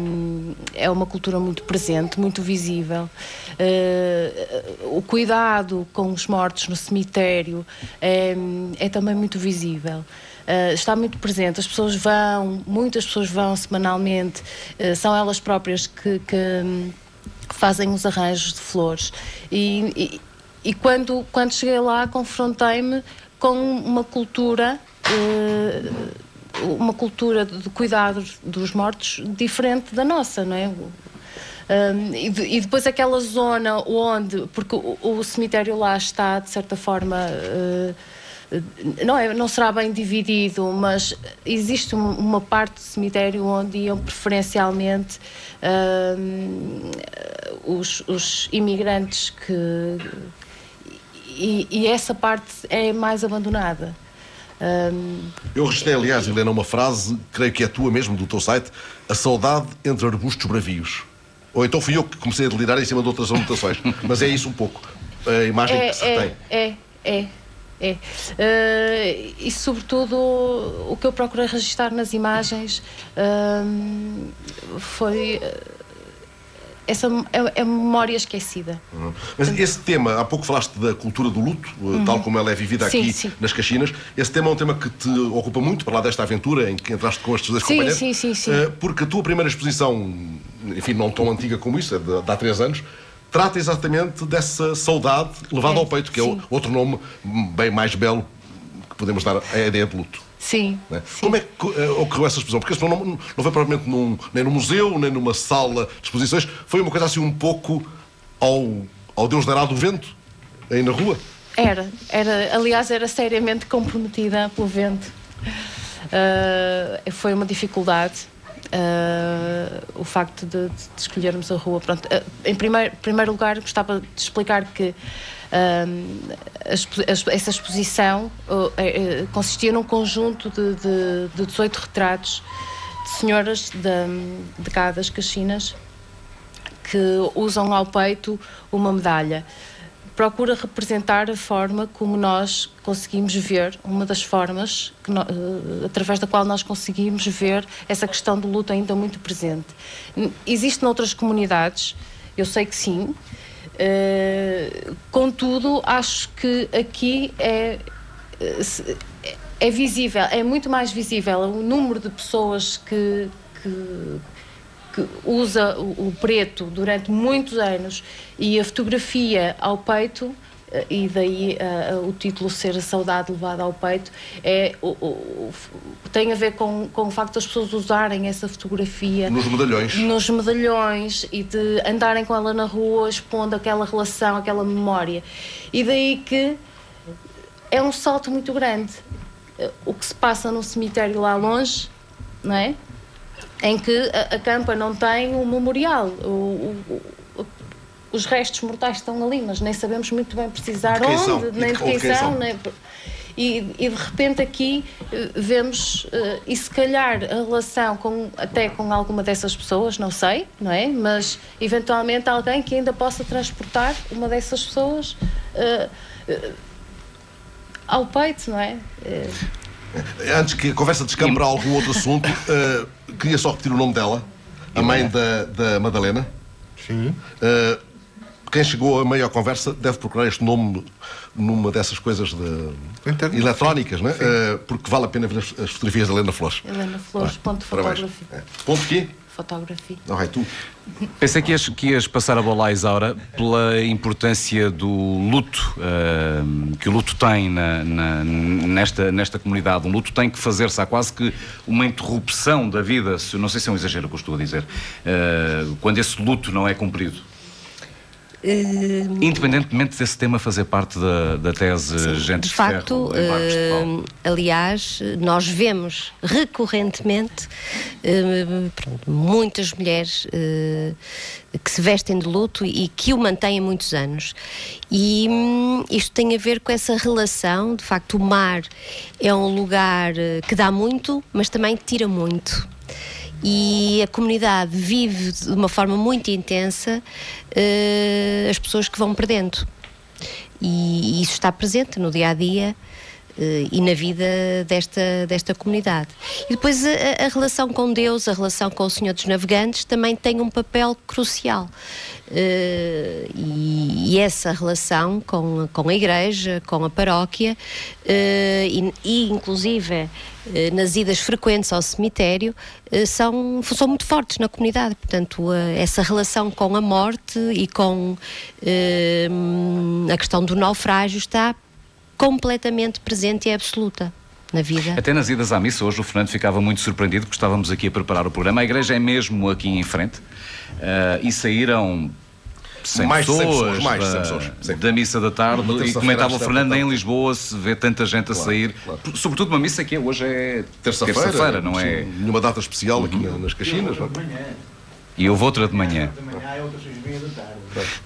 é uma cultura muito presente, muito visível. Uh, o cuidado com os mortos no cemitério é, é também muito visível. Uh, está muito presente. As pessoas vão, muitas pessoas vão semanalmente, uh, são elas próprias que, que, fazem os arranjos de flores. E, e, e quando, quando cheguei lá, confrontei-me com uma cultura. Uh, uma cultura de cuidado dos mortos diferente da nossa, não é? Um, e, e, depois aquela zona onde, porque o, o, cemitério lá está, de certa forma. Uh, não, é, não será bem dividido, mas existe uma parte do cemitério onde iam preferencialmente os, os, imigrantes que. E, e, essa parte é mais abandonada. Eu registrei, aliás, Helena, uma frase, creio que é tua mesmo, do teu site: a saudade entre arbustos bravios. Ou então fui eu que comecei a delirar em cima de outras anotações. Mas é isso um pouco. A imagem é, que se é, tem. É, é. É. Uh, e, sobretudo, o que eu procurei registrar nas imagens uh, foi. Uh, essa é, é memória esquecida. Uhum. Mas esse tema, há pouco falaste da cultura do luto, uhum. tal como ela é vivida sim, aqui sim. nas Caxinas. Esse tema é um tema que te ocupa muito, para lá desta aventura em que entraste com estes dois sim, companheiros. Sim, sim, sim. Porque a tua primeira exposição, enfim, não tão antiga como isso, é de, de há três anos, trata exatamente dessa saudade levada é, ao peito, que sim. é outro nome bem mais belo que podemos dar à ideia de luto. Sim, é? sim. Como é que uh, ocorreu essa exposição? Porque a exposição não, não foi provavelmente num, nem num museu, nem numa sala de exposições, foi uma coisa assim um pouco ao, ao Deus dará do vento, aí na rua. Era, era, aliás, era seriamente comprometida pelo vento. Uh, foi uma dificuldade. Uh, o facto de, de, escolhermos a rua. Pronto, uh, em primeiro, primeiro lugar, gostava de explicar que essa exposição consistia num conjunto de, de, de 18 retratos de senhoras de, de cá das Caxinas que usam ao peito uma medalha procura representar a forma como nós conseguimos ver, uma das formas uh, através da qual nós conseguimos ver essa questão do luto ainda muito presente. Existe noutras comunidades, eu sei que sim, uh, contudo, acho que aqui é, eh, é visível, é muito mais visível o número de pessoas que, que que usa o, o preto durante muitos anos e a fotografia ao peito e daí uh, o título ser a saudade levada ao peito é o, o, tem a ver com, com o facto das pessoas usarem essa fotografia nos medalhões nos medalhões e de andarem com ela na rua expondo aquela relação, aquela memória e daí que é um salto muito grande o que se passa no cemitério lá longe não é? em que a, a campa não tem um memorial. O, o, os restos mortais estão ali, mas nem sabemos muito bem precisar de onde, nem de quem são. Nem, e, e, de repente aqui eh, vemos, uh, e se calhar a relação com, até com alguma dessas pessoas, não sei, não é? Mas eventualmente alguém que ainda possa transportar uma dessas pessoas uh, uh, ao peito, não é? Antes que a conversa descampe para algum outro assunto, uh, queria só repetir o nome dela, a mãe da, da Madalena. Sim. Quem chegou a meio à conversa deve procurar este nome numa dessas coisas de eletrónicas, né? Uh, porque vale a pena ver as, as fotografias da Helena Flores. Helena Flores, ponto fotografia. É. Ponto quê? Fotografia. Não, é tu. Pensei que ias, que ias passar a bola à Isaura pela importância do luto, uh, que o luto tem na, na, nesta, nesta comunidade. Um luto tem que fazer-se, há quase que uma interrupção da vida, se, não sei se é um exagero o que eu estou a dizer, uh, quando esse luto não é cumprido. Uh, Independentemente desse tema fazer parte da, da tese sim, Gentes de facto, de ferro, uh, aliás, nós vemos recorrentemente uh, pronto, muitas mulheres que se vestem de luto e que o mantêm muitos anos. E hum, isto tem a ver com essa relação, de facto, o mar é um lugar que dá muito, mas também tira muito e a comunidade vive de uma forma muito intensa uh, as pessoas que vão perdendo. E, e isso está presente no dia a dia e na vida desta, desta comunidade. E depois a, a, relação com Deus, a relação com o Senhor dos Navegantes também tem um papel crucial. Uh, e, e, essa relação com, com a igreja, com a paróquia uh, e, e, inclusive nas idas frequentes ao cemitério são, são muito fortes na comunidade. Portanto, essa relação com a morte e com a questão do naufrágio está completamente presente e absoluta. na vida. Até nas idas à missa, hoje o Fernando ficava muito surpreendido porque estávamos aqui a preparar o programa. A igreja é mesmo aqui em frente uh, e saíram 100 Mais de 100 pessoas, pessoas, mais de 100 da, pessoas, sim. da missa da tarde e comentava o Fernando em Lisboa se vê tanta gente a sair, sobretudo uma missa que é, hoje é Terça-feira, terça-feira, não é? Nenhuma data especial aqui na- nas Caxinas. não é? E houve outra de manhã.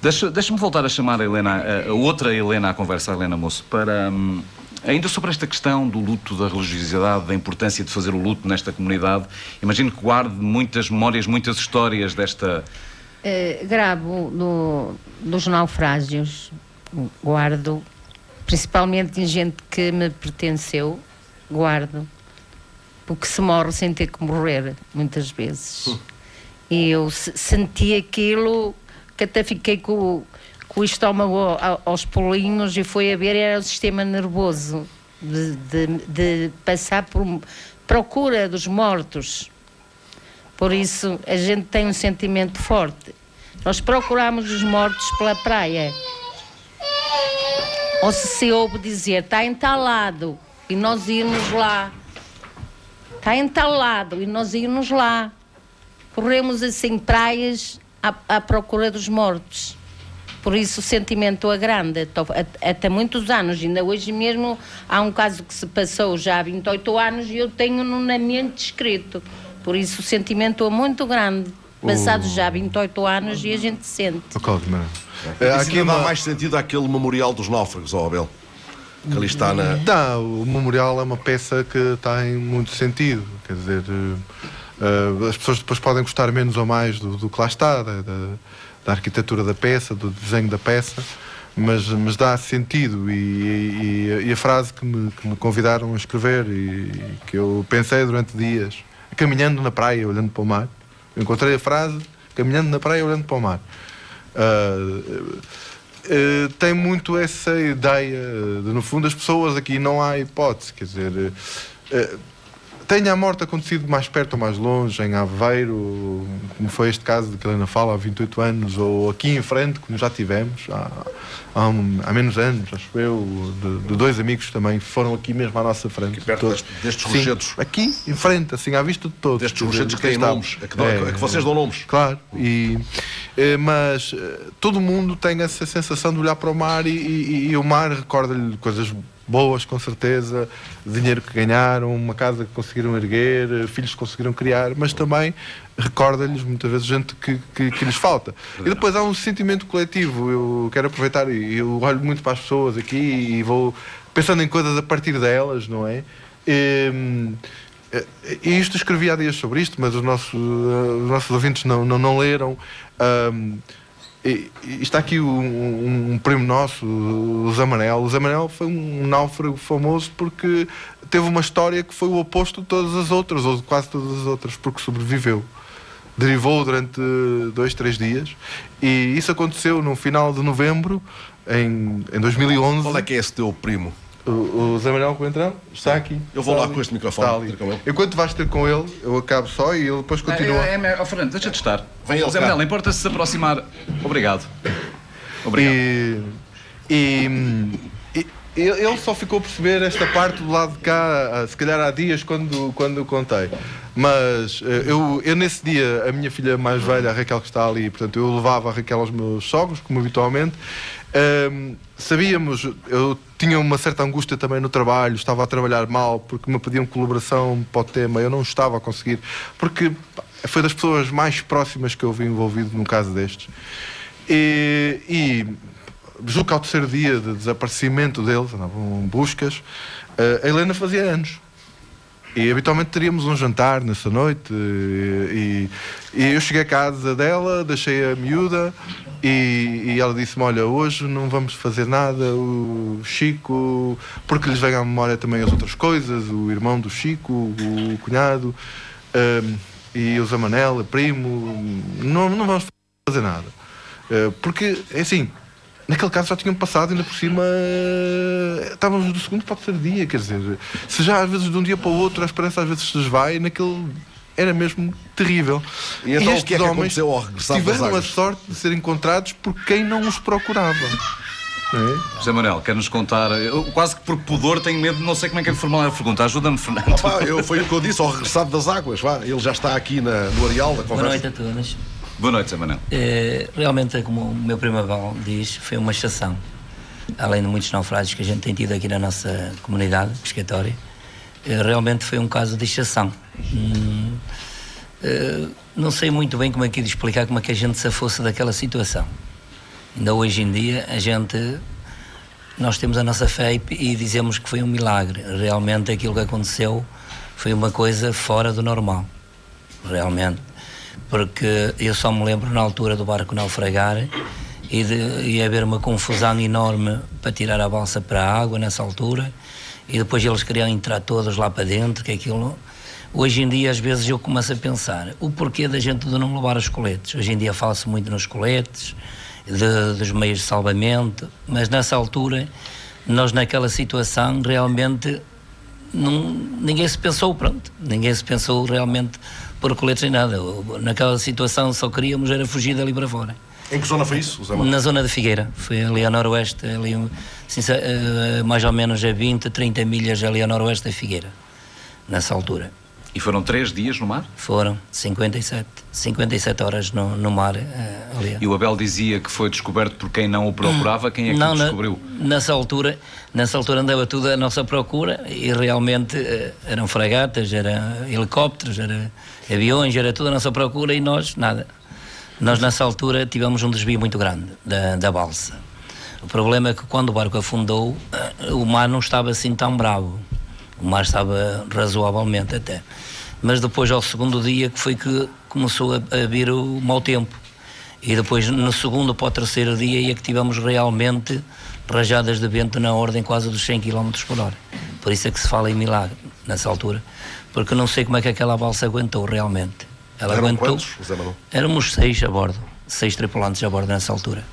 Deixa- Deixa-me voltar a chamar a Helena, a, a outra Helena à conversa, a Helena Moço, para hum, ainda sobre esta questão do luto, da religiosidade, da importância de fazer o luto nesta comunidade. Imagino que guarde muitas memórias, muitas histórias desta. Eh, gravo no, dos naufrágios, guardo, principalmente em gente que me pertenceu, guardo, porque se morre sem ter que morrer, muitas vezes. E eu se- senti aquilo que até fiquei com, com o estômago ao- aos pulinhos e foi a ver, era o sistema nervoso de, de- de passar por procura dos mortos. Por isso, a gente tem um sentimento forte. Nós procuramos os mortos pela praia. Ou se se ouve dizer, está entalado, e nós íamos lá. Está entalado, e nós íamos lá. Corremos assim praias à, à procura dos mortos. Por isso o sentimento é grande, a- até muitos anos. Ainda hoje mesmo há um caso que se passou já há 28 anos e eu tenho no na mente escrito. Por isso o sentimento é muito grande. Passados já 28 anos e a gente sente. Oh. É, Eh, aqui dá mais sentido àquele memorial dos náufragos, ó Abel. Que ali está na. Dá, o memorial é uma peça que tem muito sentido. Quer dizer, eh, eh, as pessoas depois podem gostar menos ou mais do, do que lá está, da, da- da arquitetura da peça, do desenho da peça, mas, mas dá sentido. E, e- e a frase que me, que me convidaram a escrever e, que eu pensei durante dias, caminhando na praia, olhando para o mar, eu encontrei a frase caminhando na praia, olhando para o mar. Ah, eh, tem muito essa ideia de, no fundo, as pessoas aqui não há hipótese, quer dizer, eh, tenha a morte acontecido mais perto ou mais longe, em Aveiro, como foi este caso de que Helena fala, há 28 anos, ou aqui em frente, como já tivemos, há, há, um- há menos anos, acho eu, de, de dois amigos também foram aqui mesmo à nossa frente. Aqui perto destes- destes Sim, rochedos. Aqui, em frente, assim, à vista de todos. Destes rochedos que têm nomes, a que dão- a que vocês dão nomes. Claro, e, eh, mas eh, todo mundo tem essa sensação de olhar para o mar e, e- e o mar recorda-lhe coisas boas, com certeza, dinheiro que ganharam, uma casa que conseguiram erguer, filhos que conseguiram criar, mas também recorda-lhes muitas vezes gente que, que, que lhes falta. E depois há um sentimento coletivo. Eu quero aproveitar e eu olho muito para as pessoas aqui e vou pensando em coisas a partir delas, não é? Hum, eh, E isto escrevi há dias sobre isto, mas os nossos, eh, os nossos ouvintes não, não, não leram. Ahm, está aqui um, um- um primo nosso, o Zamanel. O Zamanel foi um náufrago famoso porque teve uma história que foi o oposto de todas as outras, ou de quase todas as outras, porque sobreviveu. Derivou durante dois, três dias e isso aconteceu no final de novembro, em, em 2011. Qual é que é esse teu primo? O, o Zé Manuel Coentrão está aqui. Eu vou Está lá ali. com este microfone, Está ali. ter com ele. Enquanto vais ter com ele, eu acabo só e ele depois continua. É, é, é, oh, Fernando, deixa de estar. Vem ele Zé cá. Manuel, importa-se se aproximar. Obrigado. Obrigado. E, e- e ele só ficou a perceber esta parte do lado de cá, ah, se calhar há dias, quando, quando eu contei. Mas eh, eu, eu, nesse dia, a minha filha mais velha, a Raquel, que está ali, portanto, eu levava a Raquel aos meus sogros, como habitualmente. Ahm, sabíamos, eu tinha uma certa angústia também no trabalho, estava a trabalhar mal porque me pediam colaboração para o tema, eu não estava a conseguir, porque foi das pessoas mais próximas que eu vi envolvido num caso destes. E, e julgo que ao terceiro dia de desaparecimento deles, andavam buscas, eh, a Helena fazia anos. E habitualmente teríamos um jantar nessa noite. E, e eu cheguei à casa dela, deixei a miúda e, e ela disse-me: Olha, hoje não vamos fazer nada. O Chico, porque lhes vem à memória também as outras coisas: o irmão do Chico, o cunhado hum, e o Zé Manel, o primo. Não, não vamos fazer nada. Eh, porque, é assim, naquele caso já tinham passado, ainda por cima eh, estávamos do segundo para o terceiro dia, quer dizer, se já às vezes de um dia para o outro a esperança às vezes se desvai, naquele era mesmo terrível. E então o estes que é que homens aconteceu ao regressar tiveram a sorte de ser encontrados por quem não os procurava. É? José Manuel, quer-nos contar? Eu, quase que por pudor tenho medo, não sei como é que é de formular a pergunta. Ajuda-me, Fernando. Opa, eu, foi o que eu disse ao regressado das águas. Vá, ele já está aqui na, no areal da Boa conversa. noite a todos. Boa noite, José Manuel. Eh, realmente, é como o meu primo Abel diz, foi uma estação. Além de muitos naufrágios que a gente tem tido aqui na nossa comunidade pescatória, eh, realmente foi um caso de exceção. Hum, eh, não sei muito bem como é que é explicar como é que a gente se fosse daquela situação. Ainda hoje em dia, a gente nós temos a nossa fé e dizemos que foi um milagre. Realmente aquilo que aconteceu foi uma coisa fora do normal. Realmente. Porque eu só me lembro na altura do barco naufragar e de e haver uma confusão enorme para tirar a balsa para a água nessa altura e depois eles queriam entrar todos lá para dentro, que aquilo. Hoje em dia, às vezes, eu começo a pensar o porquê da gente de não levar os coletes. Hoje em dia fala-se muito nos coletes, de- dos meios de salvamento, mas nessa altura, nós naquela situação, realmente, não, ninguém se pensou, pronto, ninguém se pensou realmente por coletes nem nada. Naquela situação só queríamos era fugir dali para fora. Em que zona foi isso, Manuel? Na zona de Figueira, foi ali a noroeste, ali, eh, mais ou menos a 20, 30 milhas ali a noroeste da Figueira, nessa altura. E foram três dias no mar? Foram 57, 57 horas no, no mar eh, ali. E o Abel dizia que foi descoberto por quem não o procurava. Quem é que Não, o na- descobriu? nessa altura, nessa altura andava tudo à nossa procura e realmente eh, eram fragatas, eram helicópteros, era aviões, era tudo à nossa procura e nós nada. Nós nessa altura tivemos um desvio muito grande da, da balsa. O problema é que quando o barco afundou, eh, o mar não estava assim tão bravo. O mar estava razoavelmente até. Mas depois, ao segundo dia, que foi que começou a, a vir o mau tempo. E depois, no segundo para o terceiro dia, é que tivemos realmente rajadas de vento na ordem quase dos 100 km por hora. Por isso é que se fala em milagre, nessa altura. Porque eu não sei como é que aquela balsa aguentou realmente. Ela Eram aguentou. quantos, Manuel? Éramos seis a bordo, seis tripulantes a bordo nessa altura.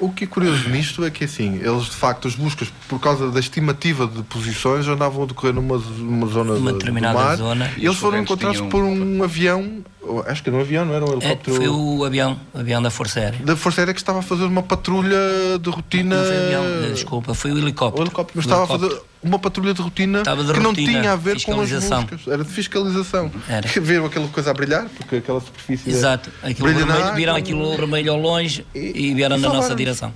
O que é curioso nisto é que assim, eles de facto as buscas, por causa da estimativa de posições, andavam a decorrer numa, numa zona Uma de- determinada do mar zona. e eles foram encontrados tinham- por um avião, acho que era um avião, não era um É, helicóptero foi o avião, o avião da Força Aérea. da Força Aérea que estava a fazer uma patrulha de rotina. Não foi o avião, desculpa, foi o O helicóptero. helicóptero, mas O estava a helicóptero. fazer uma patrulha de rotina Estava de que não rotina, tinha a ver com as buscas. Era de fiscalização. Era. Viram aquela coisa a brilhar, porque aquela superfície. Exato, aquilo vermelho, água. viram aquilo vermelho ao longe e, vieram e na nossa direção.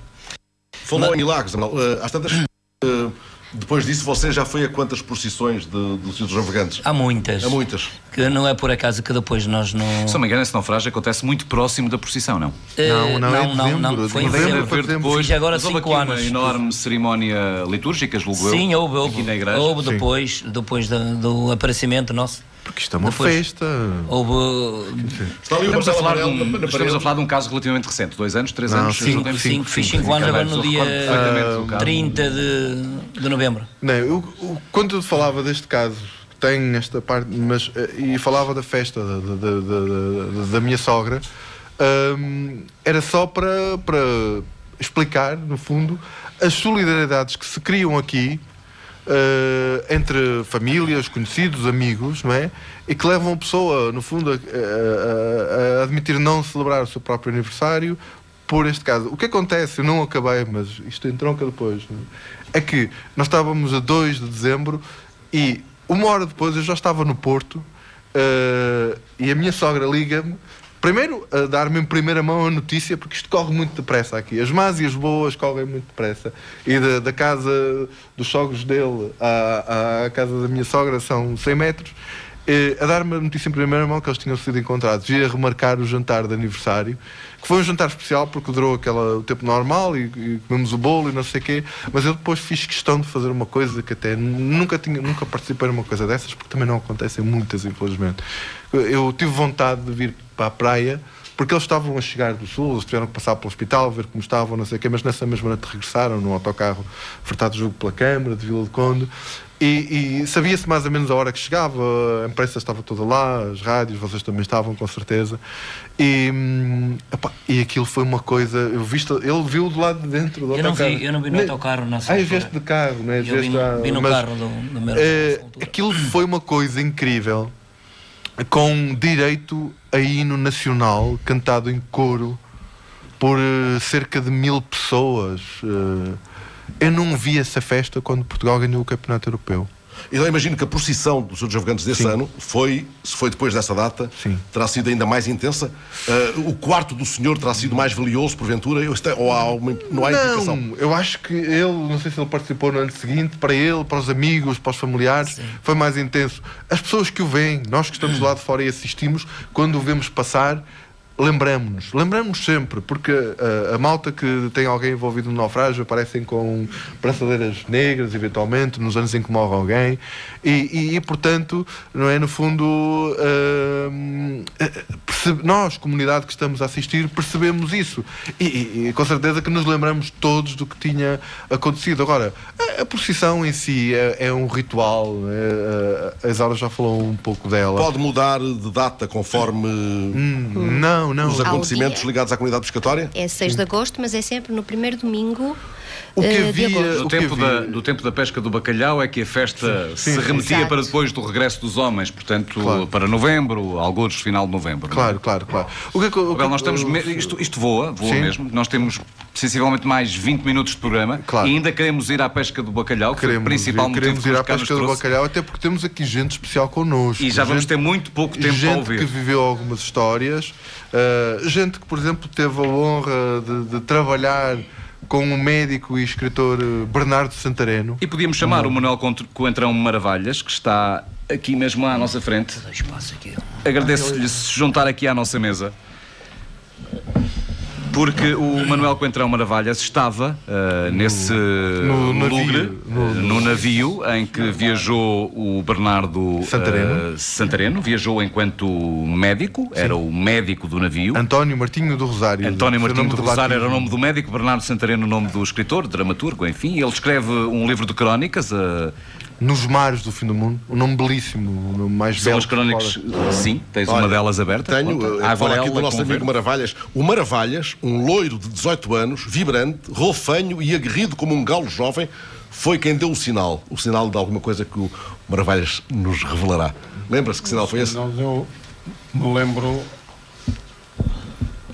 Falou em milagres, Manuel. Eh, às tantas. eh, depois disso, você já foi a quantas procissões de, dos Navegantes? Há muitas. A muitas. Que não é por acaso que depois nós não. Se não me engano, esse naufrágio acontece muito próximo da procissão, não? Eh, Não, não, é não, não, não, foi em dezembro, foi dezembro. Fiz agora Mas houve 5 aqui anos. uma enorme cerimónia litúrgica, julgo eu. Sim, houve, Aqui houve. na igreja. Houve Sim. depois, depois do, do aparecimento nosso. Porque isto é uma Depois- festa. Houve Está ali Estamos a, falar de um, estamos a falar de um caso relativamente recente, dois anos, três Não, anos, cinco, ajudem-me. cinco, 5, cinco, anos agora no dia caso. 30 de, de novembro. Não, eu, eu- quando eu falava deste caso, que tem esta parte, mas, eh, e falava da festa da, da, da- da- da- da minha sogra, hum, era só para, para explicar, no fundo, as solidariedades que se criam aqui eh, entre famílias, conhecidos, amigos, não é? E que levam a pessoa, no fundo, a, a- a- admitir não celebrar o seu próprio aniversário por este caso. O que acontece, eu não acabei, mas isto entronca depois, é? é que nós estávamos a 2 de dezembro e uma hora depois eu já estava no Porto eh, e a minha sogra liga-me. Primeiro, a dar-me em primeira mão a notícia, porque isto corre muito depressa aqui. As más e as boas correm muito depressa. E da, da casa dos sogros dele à, à casa da minha sogra são 100 metros. Eh, a dar-me a notícia em primeira mão que eles tinham sido encontrados e a remarcar o jantar de aniversário, que foi um jantar especial porque durou aquela, o tempo normal e, e comemos o bolo e não sei o quê, mas eu depois fiz questão de fazer uma coisa que até nunca, tinha, nunca participei numa coisa dessas, porque também não acontecem muitas, infelizmente. Eu tive vontade de vir para a praia porque eles estavam a chegar do sul, eles tiveram que passar pelo hospital, ver como estavam, não sei o quê, mas nessa mesma noite regressaram num autocarro fretado jogo pela Câmara de Vila de Conde e, e sabia-se mais ou menos a hora que chegava, a imprensa estava toda lá, as rádios, vocês também estavam com certeza. E, hum, epá, e aquilo foi uma coisa, eu visto, ele viu do lado de dentro do Eu não autocarro. vi, eu não vi no autocarro nessa Ah, altura. vieste de carro, né? Eu vi, vi no mas, carro do, do meu altura. aquilo foi uma coisa incrível com direito a hino nacional cantado em coro por uh, cerca de mil pessoas. Uh, eu não vi essa festa quando Portugal ganhou o Campeonato Europeu. Eu imagino que a procissão dos Senhor dos Navegantes desse Sim. ano foi, se foi depois dessa data, Sim. terá sido ainda mais intensa. Uh, o quarto do senhor terá sido mais valioso, porventura? É- Ou há uma, não há indicação? Não, eu acho que ele, não sei se ele participou no ano seguinte, para ele, para os amigos, para os familiares, foi mais intenso. As pessoas que o veem, nós que estamos lá de fora e assistimos, quando o vemos passar, lembramos-nos, lembramos sempre, porque uh, a malta que tem alguém envolvido no naufrágio aparecem com braçadeiras negras, eventualmente, nos anos em que morre alguém, e, e- e, portanto, não é, no fundo, uh, percebe- nós, comunidade que estamos a assistir, percebemos isso. E, e- com certeza que nos lembramos todos do que tinha acontecido. Agora, a, a procissão em si é, é um ritual, é, a, a Isaura já falou um pouco dela. Pode mudar de data conforme não, não. os Ao acontecimentos ligados à comunidade pescatória? É 6 de agosto, mas é sempre no primeiro domingo O que eh, havia-. Do O que tempo, havia- da, do tempo da pesca do bacalhau é que a festa Sim, se sim. remetia Exato. para depois do regresso dos homens, portanto, Claro. para novembro, alguns final de novembro. Claro, claro, claro. O que é o que- Abel, nós estamos. me- Isto, isto voa, voa Sim. mesmo. Nós temos sensivelmente mais 20 minutos de programa Claro. e ainda queremos ir à pesca do bacalhau, que Queremos, foi o principal motivo queremos que ir à pesca do bacalhau, até porque temos aqui gente especial connosco. E já vamos gente- ter muito pouco tempo gente para ouvir. que viveu algumas histórias, uh, gente que, por exemplo, teve a honra de, de trabalhar com o médico e escritor uh, Bernardo Santareno. E podíamos chamar o Manuel Coentrão Maravalhas, que está aqui mesmo à nossa frente. Agradeço-lhe se juntar aqui à nossa mesa. Porque o Manuel Coentrão Maravalhas estava ah, nesse no navio, lugre, no- ah, no navio em que viajou o Bernardo Santareno. ah, Santareno. Viajou enquanto médico, era o médico do navio. António Martinho do Rosário. António Martinho do Rosário era o nome do médico, Bernardo Santareno o nome do escritor, dramaturgo, enfim. Ele escreve um livro de crónicas, ah, Nos Mares do Fim do Mundo. Um nome belíssimo, um nome mais são belo. as que crónicas, sim, tens Olha, uma delas aberta. Tenho, conta. uh, A fala aqui do nosso amigo. Maravalhas. O Maravalhas, um loiro de 18 anos, vibrante, rolfanho e aguerrido como um galo jovem, foi quem deu o sinal. O sinal de alguma coisa que o Maravalhas nos revelará. Lembra-se que sinal foi esse? Não, eu me lembro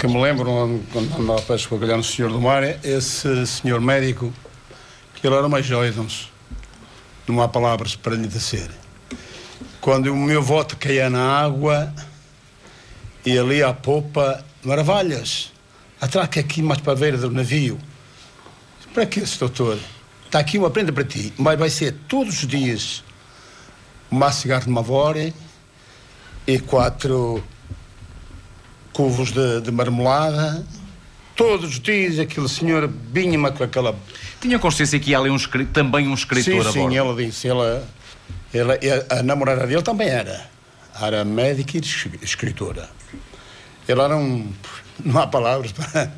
que me lembro quando andava a pesca com no Senhor do Mar, esse senhor médico, que ele era uma joia, não, há palavras para lhe dizer. Quando o meu voto caía na água e ali à popa, maravilhas, atraca aqui mais para a beira do navio. Para que esse doutor? Está aqui uma prenda para ti, mas vai ser todos os dias uma cigarro de Mavore e quatro cubos de, de marmelada. Todos os dias aquele senhor vinha-me com aquela. Tinha consciência que ia ali um também um escritor sim, a sim, ela disse. Ela, ela, a, namorada dele também era. Era médica e es- escritora. Ela era um. Não há palavras para.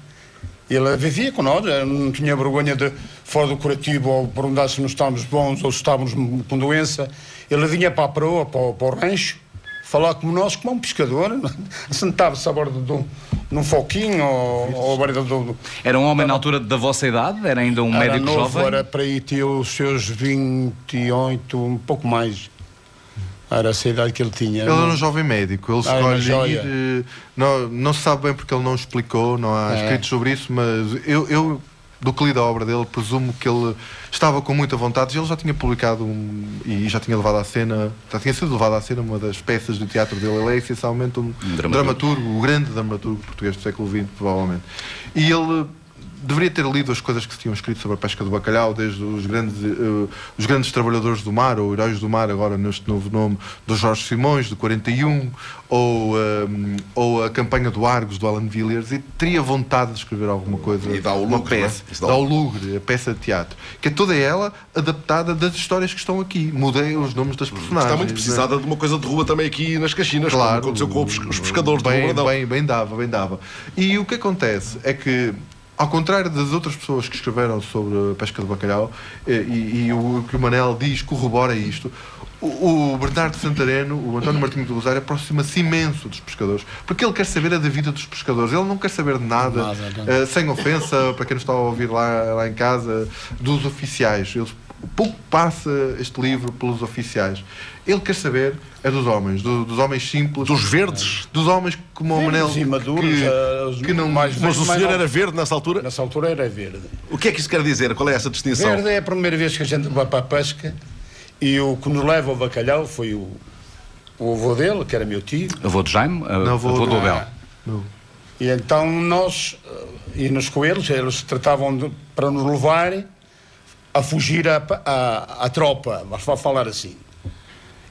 Ele vivia com nós, não tinha vergonha de, fora do curativo, ou perguntar se não estávamos bons ou se estávamos com doença. Ele vinha para a proa, para, para o rancho, falar como nós, como um pescador. Sentava-se à borda de um, num foquinho ou, ou à borda do, do, Era um homem na altura da vossa idade? Era ainda um era médico novo, jovem? Era para aí ter os seus 28, um pouco mais. Era essa a idade que ele tinha. Ele era um jovem médico, ele Ah, escolhe ir. eh, Não, não se sabe bem porque ele não explicou, não há É. escritos sobre isso, mas eu, eu do que li da obra dele, presumo que ele estava com muita vontade. Ele já tinha publicado um, e já tinha levado à cena, já tinha sido levado à cena uma das peças do teatro dele. Ele é essencialmente um dramaturgo. dramaturgo, o grande dramaturgo português do século XX, provavelmente. E ele deveria ter lido as coisas que se tinham escrito sobre a pesca do bacalhau, desde os grandes, eh, os grandes trabalhadores do mar, ou heróis do mar, agora neste novo nome, do Jorge Simões, do 41, ou, eh, ou a campanha do Argos, do Alan Villiers, e teria vontade de escrever alguma coisa, E dá o uma lucro, é? peça, Isso dá dá o lugre, a peça de teatro, que é toda ela adaptada das histórias que estão aqui. Mudei os nomes das personagens. Está muito precisada de uma coisa de rua também aqui nas Caxinas, como Claro, aconteceu com os pescadores do bem, Bordão. bem, bem dava, bem dava. E o que acontece é que, ao contrário das outras pessoas que escreveram sobre a pesca do bacalhau, eh, e, e o que o Manel diz corrobora isto, o, o Bernardo Santareno, o António Martinho do Rosário, aproxima-se imenso dos pescadores, porque ele quer saber a da vida dos pescadores, ele não quer saber de nada, Nada, não. eh, sem ofensa, para quem nos está a ouvir lá, lá em casa, dos oficiais. Eles pouco passa este livro pelos oficiais. Ele quer saber é dos homens, do- dos homens simples. Dos verdes? Dos homens como o Manel. E maduros, que, eh, os que não mais Mas o senhor era verde nessa altura? Nessa altura era verde. O que é que isso quer dizer? Qual é essa distinção? Verde é a primeira vez que a gente vai para a pesca e o que nos leva ao bacalhau foi o, o avô dele, que era meu tio. Avô de Jaime, a- avô, do Abel. E então nós eh, íamos com eles, eles tratavam de, para nos levar a fugir à, tropa, vamos falar assim.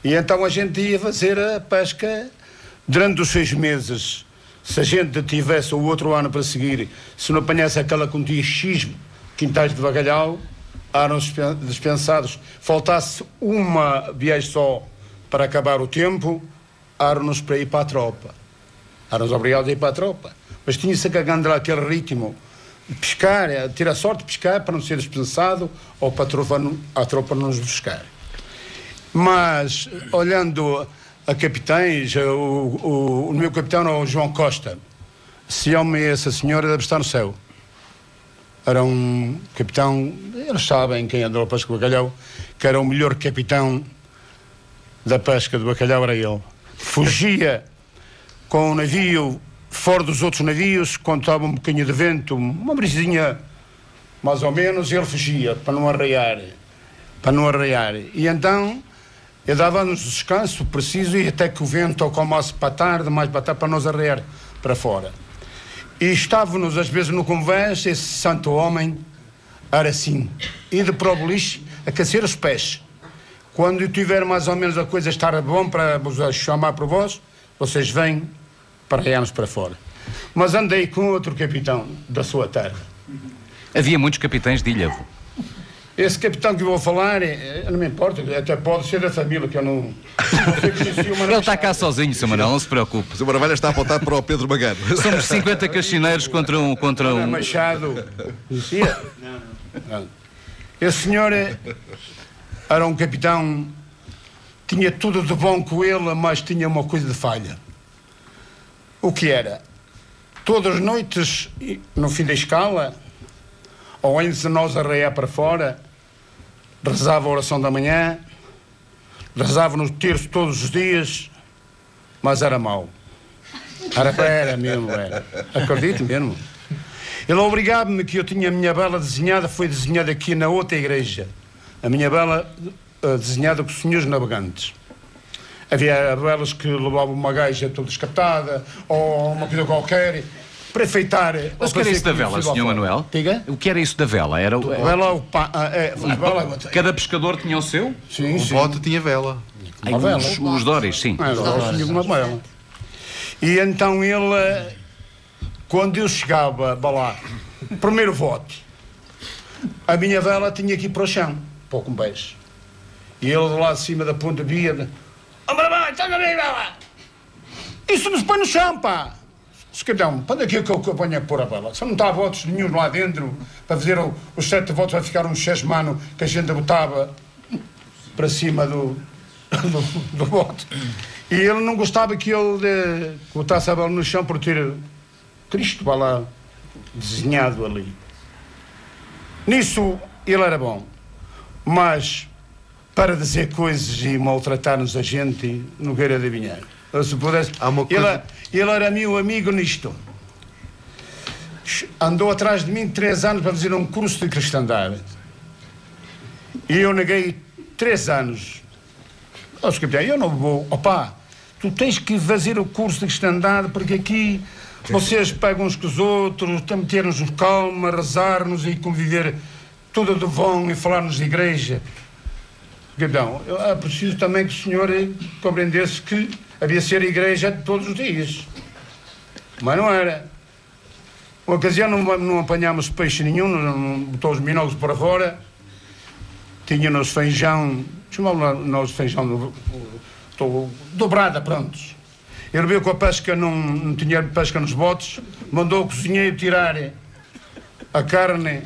E então a gente ia fazer a pesca durante os seis meses. Se a gente tivesse o outro ano para seguir, se não apanhasse aquela quantia X quintais de bacalhau, eram dispen- dispensados. Faltasse uma viagem só para acabar o tempo, eram-nos para ir para a tropa. Eram obrigados a ir para a tropa. Mas tinha-se que agarrar aquele ritmo pescar, eh, ter a sorte de pescar para não ser dispensado ou para a tropa, a tropa não nos buscar. Mas, olhando a capitães, o, o, o meu capitão é o João Costa. Se homem essa senhora deve estar no céu. Era um capitão, eles sabem quem andou a pesca do bacalhau, que era o melhor capitão da pesca do bacalhau, era ele. Fugia com o navio fora dos outros navios, quando estava um bocadinho de vento, uma brisinha mais ou menos, ele fugia para não arraiar. Para não arraiar. E então eu dava-nos descanso preciso e até que o vento acalmasse para tarde, mais para tarde, para nós arraiar para fora. E estávamos às vezes no convés, esse santo homem era assim, indo para o beliche, aquecer os pés. Quando eu tiver mais ou menos a coisa estar bom para vos chamar para vós, vocês vêm para arraiar-nos para fora. Mas andei com outro capitão da sua terra. Havia muitos capitães de ilha. avô. Esse capitão que eu vou falar, eh, não me importa, até pode ser da família, que eu não. não sei Ele está cá sozinho, Sr. Manuel, não se preocupe. O Sr. Maravilha está a apontar para o Pedro Magano. Somos 50 caxineiros contra um. Contra um... Machado. Conhecia? Não. Esse senhor eh, era um capitão, tinha tudo de bom com ele, mas tinha uma coisa de falha. O que era? Todas as noites, no fim da escala, ou antes de nós arraiar para fora, rezava a oração da manhã, rezava no terço todos os dias, mas era mau. Era, era mesmo, era. Acredito mesmo. Ele obrigava-me que eu tinha a minha vela desenhada, foi desenhada aqui na outra igreja. A minha vela eh, desenhada os senhores navegantes. Havia velas que levavam uma gaja toda descatada, ou uma coisa qualquer, para enfeitar. Mas o que era isso da vela, Sr. Manuel? Diga? O que era isso da vela? Era o- A vela, o pa, ah, é, a vela, Cada pescador tinha o seu? sim, O sim. bote tinha vela. Ai, vela. os, os Doris, sim. Ah, eu tinha uma vela. E então ele, eh, quando eu chegava para lá, primeiro voto, a minha vela tinha que ir para o chão, para o combeijo. E ele de lá de cima da ponta via, Isso nos põe no chão, pá! Capitão, para onde é que eu, que eu ponho a pôr a vela? Se não está votos nenhum lá dentro, para fazer o- os sete votos, vai ficar um chesmano que a gente botava para cima do, do, do bote. E ele não gostava que eu de, botasse a bola no chão por ter Cristo vá lá desenhado ali. Nisso ele era bom, mas para dizer coisas e maltratar-nos a gente, não adivinhar. Eu, se pudesse, uma ele, coisa- ele era meu amigo nisto. Andou atrás de mim três anos para fazer um curso de cristandade. E eu neguei três anos. Ó, Sr. capitão, eu não vou. Opa, tu tens que fazer o curso de cristandade porque aqui vocês pegam uns com os outros, tem que ter-nos calma, rezar-nos e conviver tudo de bom e falar-nos de igreja. Eu é preciso também que o senhor compreendesse que havia de ser igreja todos os dias. Mas não era. Uma ocasião não, não apanhámos peixe nenhum, não, não botou os minóculos para fora. Tinha-nos feijão, chamava nós feijão do- dobrada, prontos. Ele veio com a pesca, não, não tinha pesca nos botes, mandou o cozinheiro tirar a carne,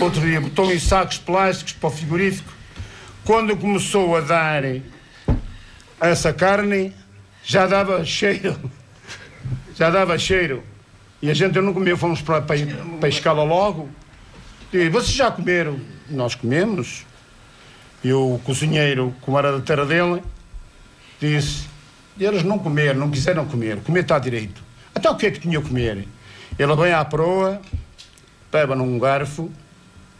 outro dia botou em sacos plásticos para o frigorífico. Quando começou a dar essa carne, já dava cheiro. Já dava cheiro. E a gente não comeu, fomos para, para, para escala logo. E vocês já comeram? Nós comemos. E o cozinheiro, como era da terra dele, disse: eles não comeram, não quiseram comer, comer está direito. Até o que é que tinha a comer? Ele vem à proa, pega num garfo,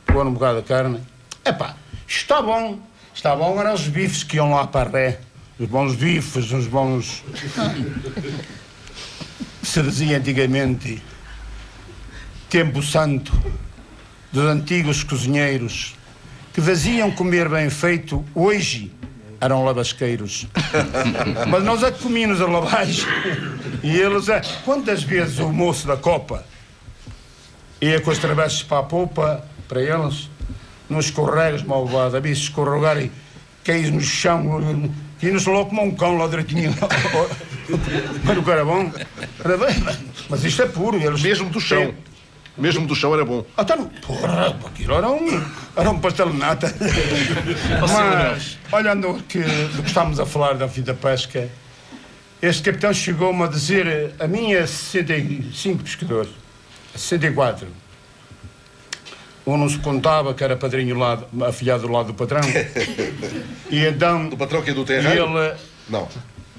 põe um bocado de carne. Epá, está bom, está bom, eram os bifes que iam lá para ré. Os bons bifes, os bons. Se dizia antigamente, tempo santo, dos antigos cozinheiros que faziam comer bem feito, hoje eram lavasqueiros. Mas nós é que comíamos a lavagem. E eles é. Quantas vezes o moço da Copa ia com as travessas para a popa, para eles, nos escorregos, malvado, a bicho escorregar e cair no chão, e nos logo como um cão lá direitinho. Mas o cara bom. Era bem, mas isto é puro. Eles Mesmo do chão. Mesmo do chão era bom. até não. Porra, aquilo era um, era um pastel de nata. Mas, olhando que, do que estamos a falar da vida da pesca, este capitão chegou-me a dizer: a minha 65 pescadores, 64. Um não se contava que era padrinho lá, afilhado do lado do patrão. E então. Do patrão que é do terreno? ele Não.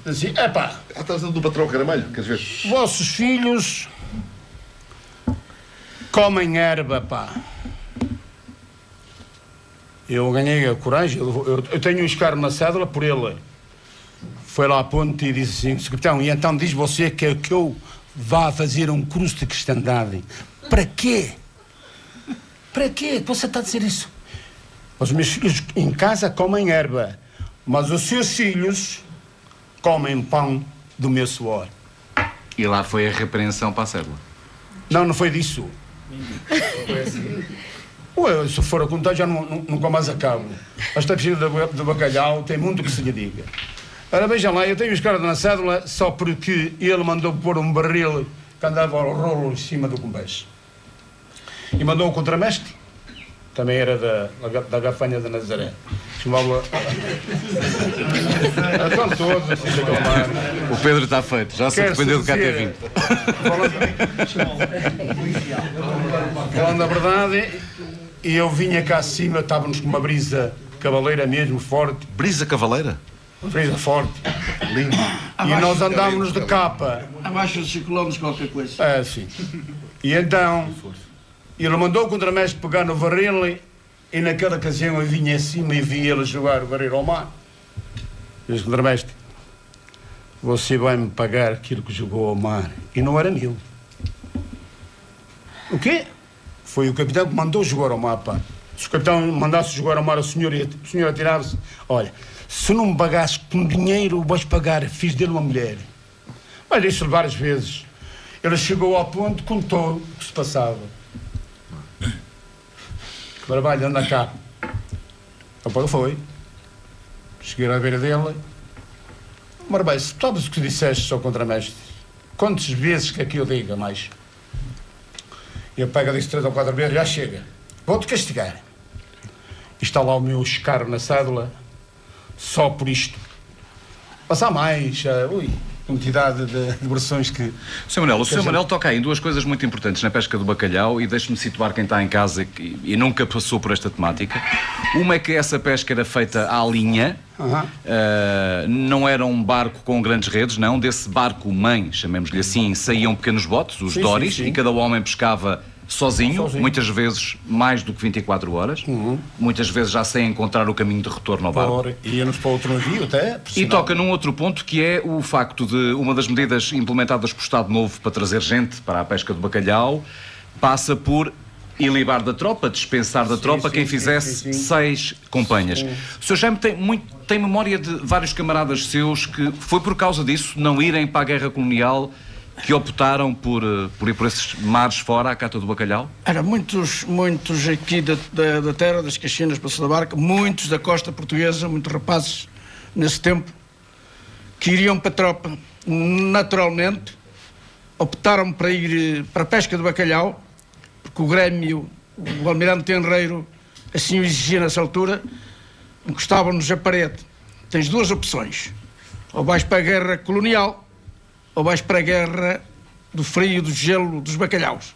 dizia: epá, Ah, estás a dizer do patrão caramelho, quer dizer. vossos filhos comem erva, pá. Eu ganhei a coragem, eu, eu- eu tenho um escaro na cédula por ele. Foi lá à ponte e disse assim, capitão, e então diz você que, que eu vá fazer um curso de cristandade. Para quê? Para quê que você está a dizer isso? Os meus filhos em casa comem erva, mas os seus filhos comem pão do meu suor. E lá foi a repreensão para a célula. Não, não foi disso. Ué, se for a contar já não, não, nunca mais acabo. Esta piscina do, ba- do bacalhau tem muito que se lhe diga. Ora, vejam lá, eu tenho os caras na cédula só porque ele mandou pôr um barril que andava ao rolo em cima do combate. E mandou um contramestre, também era da, da, da gafanha de Nazaré. Chamava. Estão todos, assim, de. O Pedro está feito, já se arrependeu do dizer- KT20. Falando a verdade, e eu vinha cá acima, estávamos com uma brisa cavaleira mesmo, forte. Brisa cavaleira? Brisa forte. Lindo. E nós andávamos de capa. Abaixo de 5 km qualquer coisa. É, sim. E então, ele mandou o contramestre pegar no barril e, naquela ocasião eu vinha acima e vi ele jogar o barril ao mar. Disse, contramestre, você vai-me pagar aquilo que jogou ao mar. E não era meu. O quê? Foi o capitão que mandou jogar ao mar, pá. Se o capitão mandasse jogar ao mar, o senhor, o senhor atirava-se. Olha, se não me pagasse com dinheiro, vais pagar. Fiz dele uma mulher. Mas disse várias vezes. Ele chegou ao ponto, contou o que se passava. Barbalho, anda cá. Opa, foi. Cheguei à beira dele. Se sabes o que disseste, seu contramestre? Quantas vezes que aqui eu diga mais? E ele pega disse três ou quatro vezes, já chega. Vou-te castigar. E está lá o meu escaro na cédula, só por isto. Passar mais, ah, ui, quantidade de, de versões que. Sr. Manel, o Sr. gente- Manel toca aí em duas coisas muito importantes na pesca do bacalhau e deixe-me situar quem está em casa e, e nunca passou por esta temática. Uma é que essa pesca era feita à linha, Aham. Uh, não era um barco com grandes redes, não. Desse barco mãe, chamemos-lhe assim, saíam pequenos botes, os Sim, doris, sim, sim. e cada homem pescava sozinho, Sozinho. Uhum. muitas vezes mais do que 24 horas, muitas vezes já sem encontrar o caminho de retorno ao barco. Íamos para outro navio até. por E toca num outro ponto que é o facto de uma das medidas implementadas pelo Estado Novo para trazer gente para a pesca do bacalhau passa por ilibar da tropa, dispensar da tropa sim, quem sim, fizesse sim, sim. seis companhias. Sim. O Sr. Jaime tem, muito, tem memória de vários camaradas seus que foi por causa disso não irem para a guerra colonial que optaram por, eh, por ir por esses mares fora à cata do bacalhau? Era muitos, muitos aqui da, da, da terra, das Caxinas, Passo da Barca, muitos da costa portuguesa, muitos rapazes nesse tempo, que iriam para a tropa. Naturalmente, optaram para ir eh, para a pesca do bacalhau, porque o Grêmio, o Almirante Tenreiro, assim o exigia nessa altura, encostavam-nos à parede. Tens duas opções. Ou vais para a guerra colonial, ou vais para a guerra do frio, do gelo, dos bacalhaus.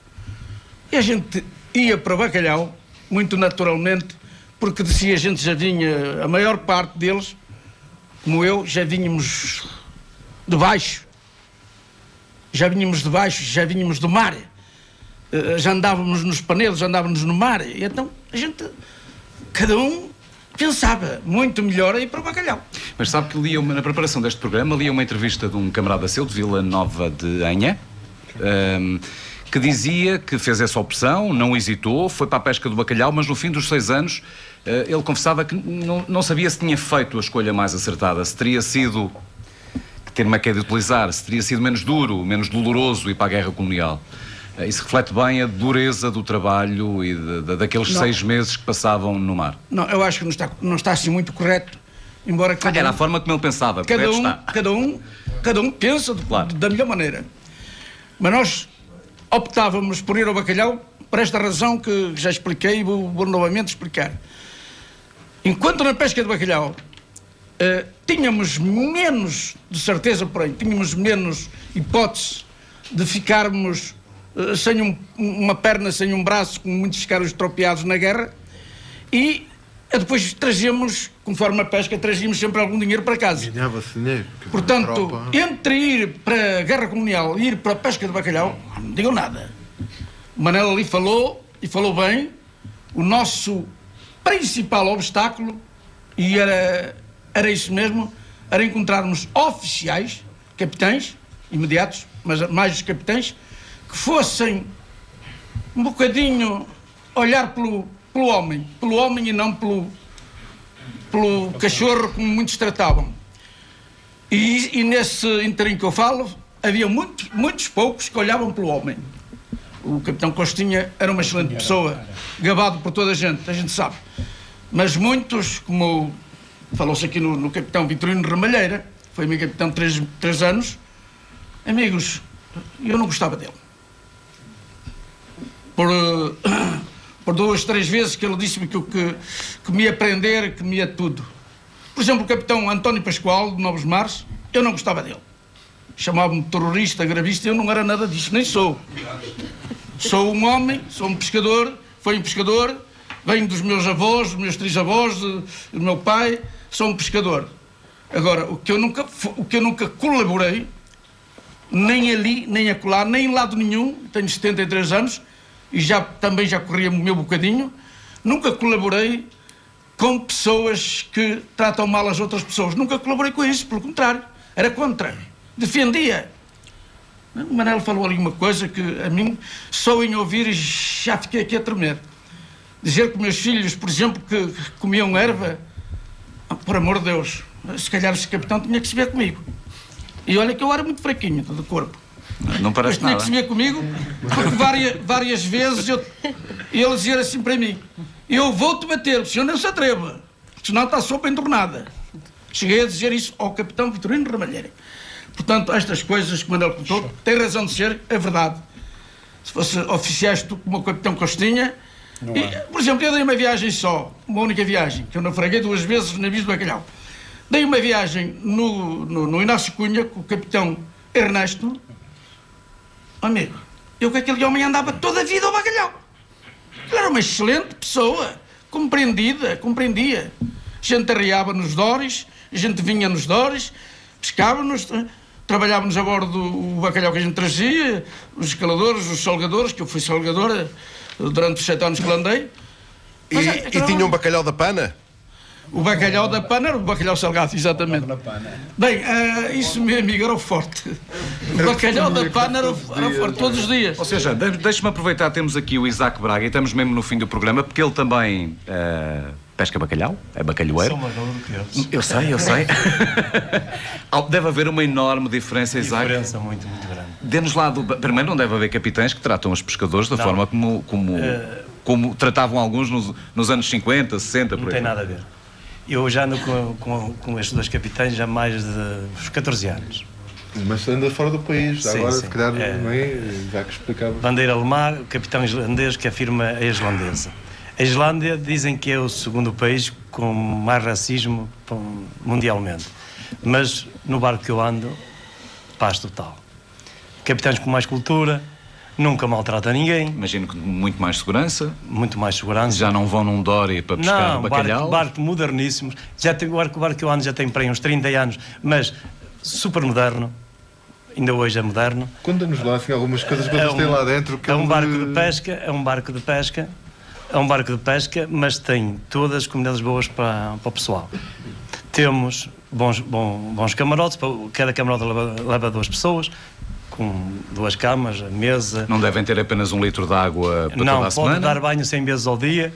E a gente ia para Bacalhau, muito naturalmente, porque dizia a gente já vinha, a maior parte deles, como eu, já vínhamos de baixo. Já vínhamos de baixo, já vínhamos do mar. Eh, Já andávamos nos panelos, já andávamos no mar. E então a gente, cada um pensava muito melhor ir para o bacalhau. Mas sabe que lia uma, na preparação deste programa, lia uma entrevista de um camarada seu de Vila Nova de Anha, ehm, que dizia que fez essa opção, não hesitou, foi para a pesca do bacalhau, mas no fim dos seis anos eh, ele confessava que não, não sabia se tinha feito a escolha mais acertada, se teria sido, que termo é que é de utilizar, se teria sido menos duro, menos doloroso ir para a guerra colonial. Eh, Isso reflete bem a dureza do trabalho e de- de- daqueles Não. seis meses que passavam no mar. Não, eu acho que não está, não está assim muito correto, embora cada Era a um- forma como ele pensava, cada correto um, está. cada um, cada um pensa de- da melhor maneira. Mas nós optávamos por ir ao bacalhau por esta razão que já expliquei e vou, vou novamente explicar. Enquanto na pesca de bacalhau eh, tínhamos menos, de certeza, porém, tínhamos menos hipótese de ficarmos sem um- uma perna, sem um braço, como muitos ficaram estropiados na guerra, e eh, depois trazíamos, conforme a pesca, trazíamos sempre algum dinheiro para casa. Ganhava-se dinheiro. Portanto, entre ir para a guerra colonial e ir para a pesca de bacalhau, não digam nada. O Manel ali falou, e falou bem, o nosso principal obstáculo, e era, era isso mesmo, era encontrarmos oficiais, capitães, imediatos, mas mais os capitães, fossem um bocadinho olhar pelo, pelo homem, pelo homem e não pelo, pelo cachorro como muitos tratavam. E, e nesse interim que eu falo, havia muitos, muitos poucos que olhavam pelo homem. O capitão Costinha era uma excelente pessoa, gabado por toda a gente, a gente sabe. Mas muitos, como falou-se aqui no, no capitão Vitorino Ramalheira, foi meu capitão três, três anos, amigos, eu não gostava dele. Por, eh, por duas, três vezes que ele disse-me que, que, que me ia prender, que me ia tudo. Por exemplo, o capitão António Pascoal, de Novos Mares, eu não gostava dele. Chamava-me terrorista, gravista, eu não era nada disso, nem sou. Sou um homem, sou um pescador, fui um pescador, venho dos meus avós, dos meus trisavós, do meu pai, sou um pescador. Agora, o que eu nunca, o que eu nunca colaborei, nem ali, nem acolá, nem em lado nenhum, tenho 73 anos e já, também já corria o meu bocadinho, nunca colaborei com pessoas que tratam mal as outras pessoas. Nunca colaborei com isso, pelo contrário, era contra, defendia. O Manel falou ali uma coisa que a mim, só em ouvir, já fiquei aqui a tremer. Dizer que meus filhos, por exemplo, que comiam erva, ah, por amor de Deus, se calhar esse capitão tinha que se ver comigo. E olha que eu era muito fraquinho do corpo. Não Mas parece tinha nada. que se ver comigo, porque várias, várias vezes eu, ele dizia assim para mim: Eu vou-te bater, o senhor não se atreva, senão está a sopa entornada. Cheguei a dizer isso ao capitão Vitorino Ramalheira. Portanto, estas coisas que o Manuel contou, tem razão de ser, é verdade. Se fosse oficiais como o capitão Costinha. e, por exemplo, eu dei uma viagem só, uma única viagem, que eu naufraguei duas vezes no navio do Bacalhau. Dei uma viagem no, no, no Inácio Cunha com o capitão Ernesto. Amigo, eu com aquele homem andava toda a vida ao bacalhau. Ele era uma excelente pessoa, compreendida, compreendia. A gente arriava nos dores, a gente vinha nos dores, pescávamos, tra- trabalhávamos a bordo do bacalhau que a gente trazia, os escaladores, os salgadores, que eu fui salgador eh, durante os sete anos que lá andei. E, é, e tinha um bacalhau da pana? O bacalhau da pana era o bacalhau salgado, exatamente. Bem, ah, isso, meu amigo, era o forte. O bacalhau da pana era, o- era o forte, todos os dias. Ou seja, de- deixe-me aproveitar, temos aqui o Isaac Braga e estamos mesmo no fim do programa, porque ele também eh, pesca bacalhau, é bacalhoeiro. Eu sei, eu sei. Deve haver uma enorme diferença, Isaac. Diferença muito, muito grande. Dê-nos lá do. Primeiro, não deve haver capitães que tratam os pescadores da Não. forma como, como, Eh, como tratavam alguns nos, nos anos 50, 60, por Não aí. tem nada a ver. Eu já ando com, com, com estes dois capitães há mais de uns 14 anos. Mas anda fora do país, Sim, agora sim. se calhar É. não é? Já que explicava. Bandeira alemã, capitão islandês que afirma a islandesa. A Islândia dizem que é o segundo país com mais racismo mundialmente. Mas no barco que eu ando, paz total. Capitães com mais cultura, nunca maltrata ninguém. Imagino que muito mais segurança. Muito mais segurança. Já não vão num Dory para pescar Não, bacalhau. barco, barco moderníssimo. Já tem, o barco, o barco que eu ando já tem para aí uns 30 anos, mas super moderno. Ainda hoje é moderno. Conta-nos lá assim, algumas coisas que vocês têm lá dentro. Que é um barco de pesca, é um barco de pesca, é um barco de pesca, mas tem todas as comunidades boas para, para o pessoal. Temos bons, bom- bons camarotes, para- cada camarote leva, leva duas pessoas, com duas camas, a mesa. Não devem ter apenas um litro de água para Não, toda a pode semana. dar banho 100 vezes ao dia.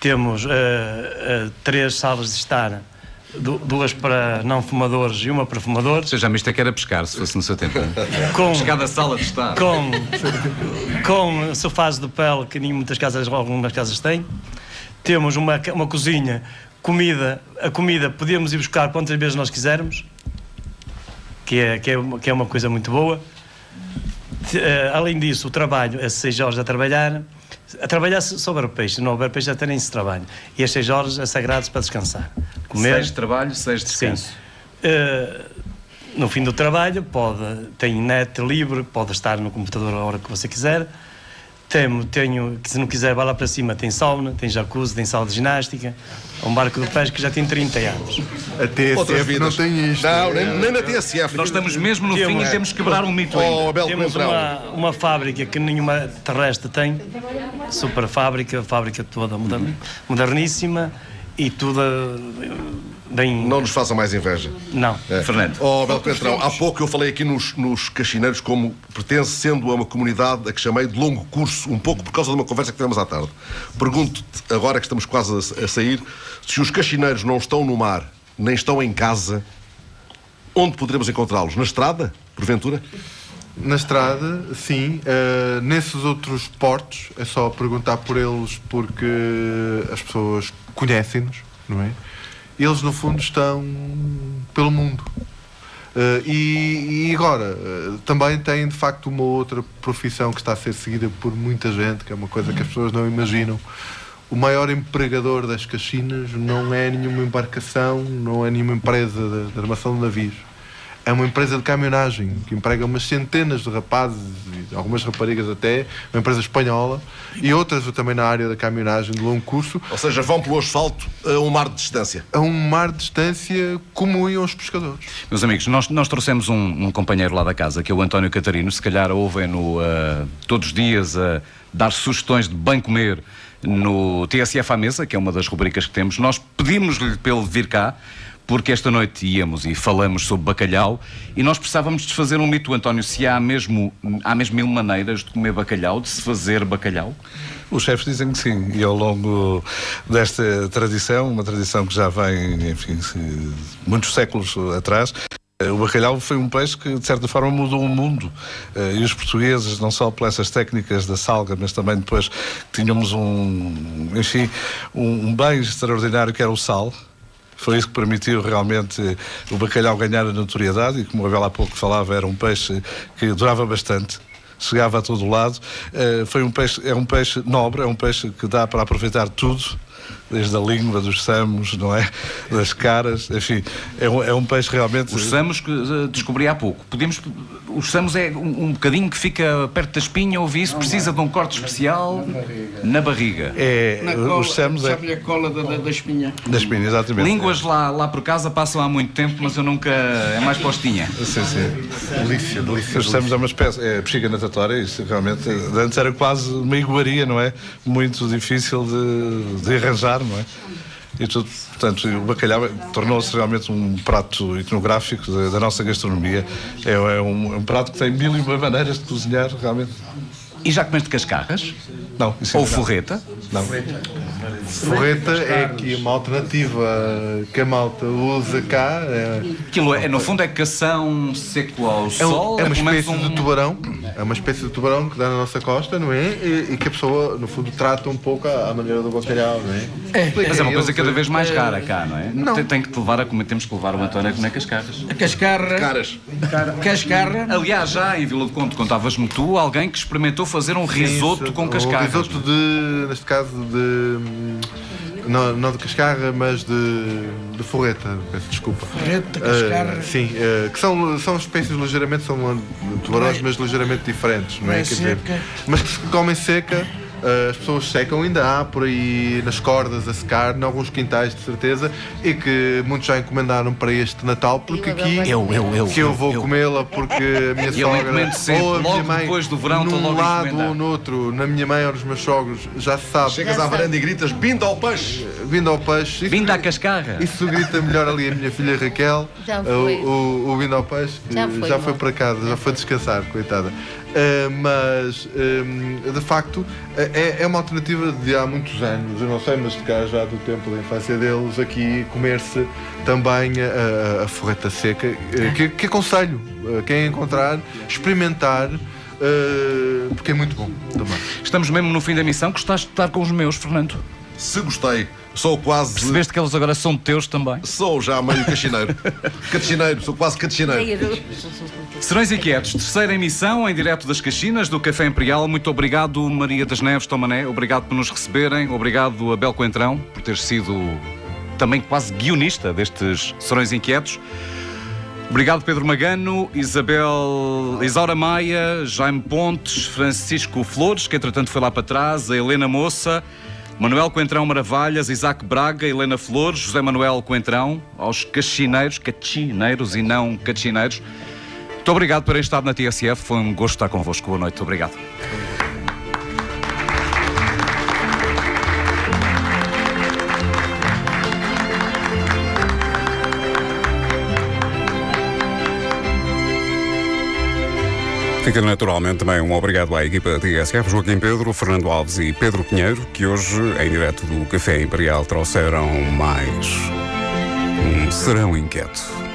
Temos eh, eh, três salas de estar, du- duas para não fumadores e uma para fumadores. Já me isto é que era pescar, se fosse no seu tempo. Com- pescar da sala de estar. com, com sofás de pele que nem muitas casas, algumas casas têm. Temos uma, uma cozinha, comida, a comida podemos ir buscar quantas vezes nós quisermos, que é, que é, que é uma coisa muito boa. Eh, além disso, o trabalho é seis horas a trabalhar. A trabalhar se houver peixe, se não houver peixe até nem se trabalha. E as seis horas é sagrado para descansar. Comer, Seis de trabalho, seis de descanso. Sim. Eh, no fim do trabalho, pode, tem net livre, pode estar no computador a hora que você quiser. Tenho, tenho, que se não quiser, vá lá para cima, tem sauna, tem jacuzzi, tem sala de ginástica. É um barco de pesca que já tem 30 anos. A TSF não tem isto. Não, nem, nem na TSF. Nós estamos mesmo no fim e temos que quebrar um mito ainda. Oh, Abel Temos uma, uma fábrica que nenhuma terrestre tem, super fábrica, fábrica toda moderníssima e toda bem. Não nos faça mais inveja. Não. É. Fernando. Oh, Abel Coentrão, há pouco eu falei aqui nos, nos Caxineiros como pertencendo a uma comunidade a que chamei de longo curso, um pouco por causa de uma conversa que tivemos à tarde. Pergunto-te, agora que estamos quase a, a sair, se os Caxineiros não estão no mar, nem estão em casa, onde poderemos encontrá-los? Na estrada, porventura? Na estrada, sim. Uh, nesses outros portos, é só perguntar por eles porque as pessoas conhecem-nos, não é? Eles, no fundo, estão pelo mundo. Uh, e, e agora, uh, também têm de facto uma outra profissão que está a ser seguida por muita gente, que é uma coisa que as pessoas não imaginam. O maior empregador das Caxinas não é nenhuma embarcação, não é nenhuma empresa de, de armação de navios. É uma empresa de caminhonagem que emprega umas centenas de rapazes, e algumas raparigas até, uma empresa espanhola, e outras também na área da caminhonagem de longo curso. Ou seja, vão pelo asfalto a um mar de distância. A um mar de distância como iam os pescadores. Meus amigos, nós, nós trouxemos um, um companheiro lá da casa, que é o António Catarino. Se calhar ouvem-no ah, todos os dias a dar sugestões de bem comer no TSF à mesa, que é uma das rubricas que temos. Nós pedimos-lhe para ele vir cá, porque esta noite íamos e falamos sobre bacalhau e nós precisávamos desfazer um mito, António, se há mesmo, há mesmo mil maneiras de comer bacalhau, de se fazer bacalhau. Os chefes dizem que sim, e ao longo desta tradição, uma tradição que já vem, enfim, muitos séculos atrás, eh, o bacalhau foi um peixe que, de certa forma, mudou o mundo. Eh, E os portugueses, não só pelas essas técnicas da salga, mas também depois tínhamos um, enfim, um bem extraordinário que era o sal. Foi isso que permitiu realmente eh, o bacalhau ganhar a notoriedade e, como a Abel há pouco falava, era um peixe que durava bastante. Chegava a todo lado. Eh, foi um peixe, é um peixe nobre, é um peixe que dá para aproveitar tudo, desde a língua dos samos, não é? Das caras, enfim, é um, é um peixe realmente. Os samos que eh, descobri há pouco. Podemos, os samos é um, um bocadinho que fica perto da espinha, ouvi isso, precisa de um corte especial na barriga. É, Na cola, os samos é. a cola da, da, espinha? Da espinha, exatamente. Línguas lá, lá por casa passam há muito tempo, mas eu nunca. É mais postinha. Sim, sim. Delícia, delícia. Os samos é uma espécie, é bexiga natatória, isso realmente. Antes era quase uma iguaria, não é? Muito difícil de, de arranjar, não é? E tudo, portanto, o bacalhau é- tornou-se realmente um prato iconográfico da, da nossa gastronomia. É, é um, é um prato que tem mil e uma maneiras de cozinhar, realmente. E já comeste cascarras? Não. isso Ou não. forreta? Não. Forreta é aqui uma alternativa que a malta usa cá. É, Aquilo é, no fundo, é cação seco ao é, um- sol. é uma pelo menos espécie um- de tubarão, é uma espécie de tubarão que dá na nossa costa, não é? E, e que a pessoa, no fundo, trata um pouco à, à maneira do bacalhau, não é? Mas é uma coisa cada vez mais rara cá, não é? Não. Tem, tem que te levar a comer, temos que levar o António a comer cascarras. A cascarra. Caras. Cascarra. Aliás, já em Vila de Conto, contavas-me tu, alguém que experimentou fazer um risoto Sim, com um cascarras. risoto de, neste caso, de Não, não de cascarra, mas de, de forreta, peço desculpa. Forreta, cascarra. Uh, sim, uh, que são, são espécies ligeiramente, são tubarões, mas ligeiramente diferentes, não é? é Quer dizer, mas que se comem seca. As pessoas secam, ainda há por aí nas cordas a secar, em alguns quintais de certeza, e que muitos já encomendaram para este Natal, porque aqui Eu, eu, eu, que eu vou comê-la porque a minha sogra sempre, ou a minha logo mãe depois do verão, num lado ou no outro, na minha mãe ou nos meus sogros, já se sabe. Chegas à varanda e gritas, binda ao peixe! Vindo ao peixe. Vindo à cascarra. Isso grita melhor ali a minha filha Raquel. Já foi. O, o, o vindo ao peixe. Já foi, já foi para casa, já foi descansar, coitada. Uh, mas, um, de facto, é, é uma alternativa de há muitos anos, eu não sei, mas de cá já do tempo da infância deles, aqui comer-se também a, a- a forreta seca, que, que aconselho uh, quem encontrar, experimentar, uh, porque é muito bom também. Estamos mesmo no fim da missão. Gostaste de estar com os meus, Fernando? Se gostei, sou quase. Percebeste que eles agora são teus também? Sou já meio cachineiro. cachineiro, sou quase cachineiro. Serões Inquietos, terceira emissão em direto das Caxinas do Café Imperial. Muito obrigado, Maria das Neves Tomané. Obrigado por nos receberem. Obrigado, Abel Coentrão, por ter sido também quase guionista destes Serões Inquietos. Obrigado, Pedro Magano, Isabel Isaura Maia, Jaime Pontes, Francisco Flores, que entretanto foi lá para trás, a Helena Moça, Manuel Coentrão Maravalhas, Isaac Braga, Helena Flores, José Manuel Coentrão, aos cachineiros, cachineiros e não cachineiros. Muito obrigado por terem estado na TSF. Foi um gosto estar convosco. Boa noite. Obrigado. Fica naturalmente também um obrigado à equipa TSF, Joaquim Pedro, Fernando Alves e Pedro Pinheiro, que hoje, em direto do Café Imperial, trouxeram mais um serão inquieto.